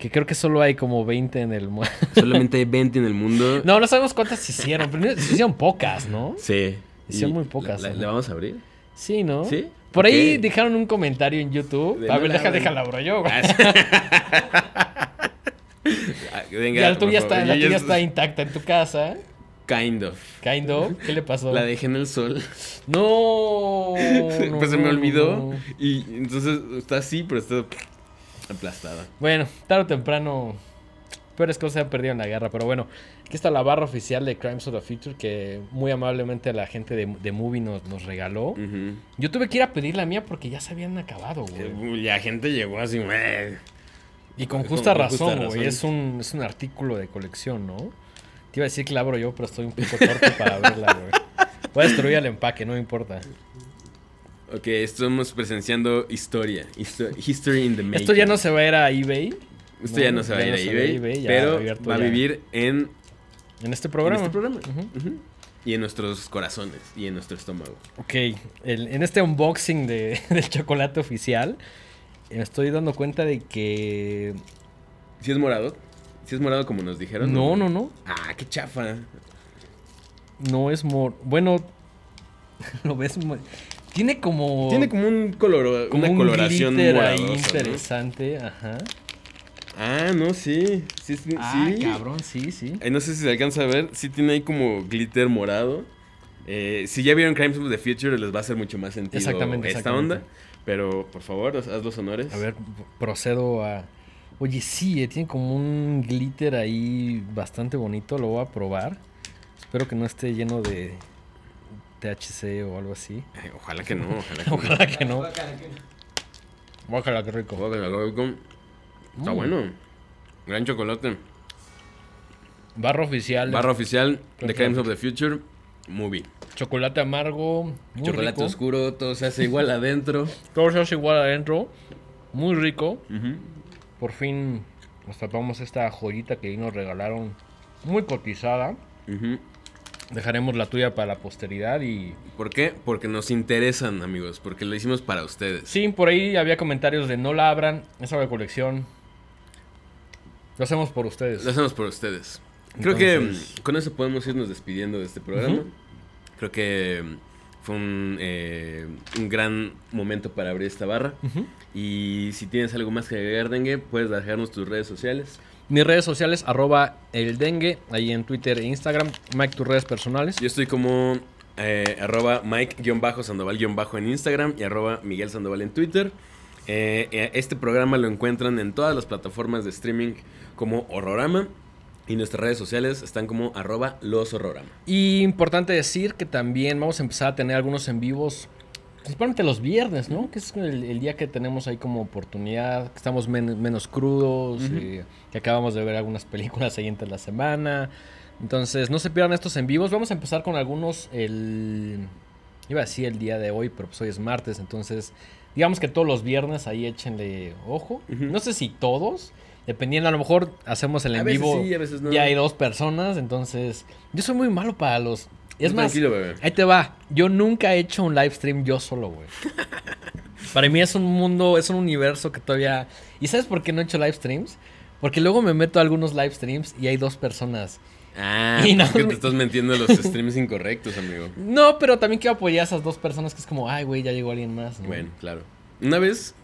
Que creo que solo hay como 20 en el... mu- Solamente hay 20 en el mundo. No, no sabemos cuántas hicieron, pero se hicieron pocas, ¿no? Sí. Hicieron muy pocas, ¿La, ¿no? la vamos a abrir? Sí, ¿no? ¿Sí? Por ahí dejaron un comentario en YouTube. De A ver, no deja, la- déjala, bro, yo. güey. Ah, Venga, Ya la tuya, está, la tuya est- está intacta en tu casa. Kind of. Kind of. ¿Qué le pasó? La dejé en el sol. No. no, pues se me olvidó. no. Y entonces está así, pero está aplastada. Bueno, tarde o temprano. Peores cosas se han perdido en la guerra. Pero bueno, aquí está la barra oficial de Crimes of the Future que muy amablemente la gente de, de Movie nos, nos regaló. Ujú. Yo tuve que ir a pedir la mía porque ya se habían acabado, güey. Eh, La gente llegó así. "Eh". Y con justa con razón, güey. Es un, es un artículo de colección, ¿no? Te iba a decir que la abro yo, pero estoy un poco torpe para verla, güey. Voy a destruir el empaque, no me importa. Ok, estamos presenciando historia. histo- History in the making. Esto ya no se va a ir a eBay. Esto ya no se va a ir a eBay, pero va a ya vivir en, en este en programa. este programa. Y en nuestros corazones y en nuestro estómago. Ok, el- en este unboxing de, del chocolate oficial, me estoy dando cuenta de que... ¿Si es morado? ¿Si es morado como nos dijeron? No, no, no. Ah, qué chafa. No es mor... Bueno, lo ves... Tiene como... Tiene como un color, como una un coloración ¿no? interesante, ajá. Ah, no, sí. Sí, sí. Ah, sí. cabrón, sí, sí. Ay, no sé si se alcanza a ver. Sí tiene ahí como glitter morado. Eh, si ya vieron Crimes of the Future, les va a hacer mucho más sentido Exactamente, esta exactamente. onda. Pero, por favor, haz haz los honores. A ver, procedo a... Oye, sí, eh, tiene como un glitter ahí bastante bonito, lo voy a probar. Espero que no esté lleno de THC o algo así. Ay, ojalá que no, ojalá que no. Ojalá que no. Ojalá rico. Ojalá que no. Está Mm. bueno. Gran chocolate. Barra oficial. Barra oficial de. Crimes of the Future Movie. Chocolate amargo. Muy chocolate rico. oscuro, todo se hace igual adentro. Todo se hace igual adentro. Muy rico. Por fin nos tapamos esta joyita que ahí nos regalaron. Muy cotizada. Ujú. Dejaremos la tuya para la posteridad y... ¿Por qué? Porque nos interesan, amigos. Porque lo hicimos para ustedes. Sí, por ahí había comentarios de no la abran. Es algo de colección. Lo hacemos por ustedes. Lo hacemos por ustedes. Creo que Entonces- mm, con eso podemos irnos despidiendo de este programa. Ujú. Creo que mm, fue un, eh, un gran momento para abrir esta barra. Ujú. Y si tienes algo más que agregar, Dengue, puedes dejarnos tus redes sociales. Mis redes sociales, arroba el dengue, ahí en Twitter e Instagram. Mike, tus redes personales. Yo estoy como eh, arroba Mike-Sandoval- en Instagram y arroba Miguel Sandoval en Twitter. Eh, eh, este programa lo encuentran en todas las plataformas de streaming como Horrorama. Y nuestras redes sociales están como arroba los Horrorama. Y importante decir que también vamos a empezar a tener algunos en vivos, principalmente los viernes, ¿no? Que es el, el día que tenemos ahí como oportunidad, que estamos men- menos crudos, eh, que acabamos de ver algunas películas ahí entre la semana. Entonces, no se pierdan estos en vivos. Vamos a empezar con algunos el... Iba a decir el día de hoy, pero pues hoy es martes, entonces digamos que todos los viernes ahí échenle ojo. No sé si todos, dependiendo, a lo mejor hacemos el A en veces vivo sí, a veces no. y hay dos personas, entonces yo soy muy malo para los... Es más, bebé. ahí te va, yo nunca he hecho un live stream yo solo, güey. para mí es un mundo, es un universo que todavía... ¿Y sabes por qué no he hecho live streams? Porque luego me meto a algunos live streams y hay dos personas. Ah, Y no es que me- te estás metiendo en los streams incorrectos, amigo. No, pero también quiero apoyar a esas dos personas que es como, ay, güey, ya llegó alguien más. ¿no? Bueno, claro. Una vez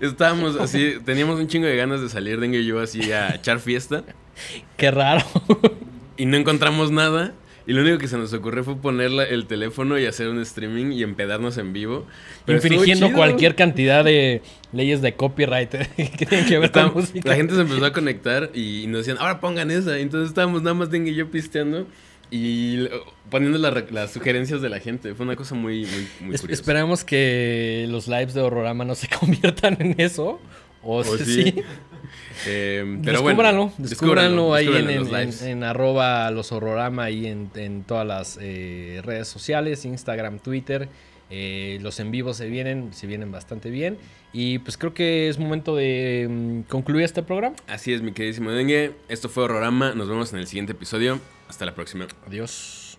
estábamos así, teníamos un chingo de ganas de salir, Dengue y yo así a echar fiesta. Qué raro. Y no encontramos nada. Y lo único que se nos ocurrió fue poner el teléfono y hacer un streaming y empedarnos en vivo. Pero Infringiendo cualquier cantidad de leyes de copyright que tienen que ver con Estábamos- música. La gente se empezó a conectar y nos decían, ahora pongan esa. Entonces estábamos nada más Dengue y yo pisteando y poniendo la las sugerencias de la gente. Fue una cosa muy, muy, muy Es- curiosa. esperamos que los lives de Horrorama no se conviertan en eso. O, O sí. sí. Eh, pero bueno, descúbranlo, descúbranlo ahí descúbranlo en- en arroba los horrorama ahí en, en todas las eh, redes sociales, Instagram, Twitter. Eh, los en vivo se vienen, se vienen bastante bien. Y pues creo que es momento de mm, concluir este programa. Así es, mi queridísimo Dengue. Esto fue Horrorama. Nos vemos en el siguiente episodio. Hasta la próxima. Adiós.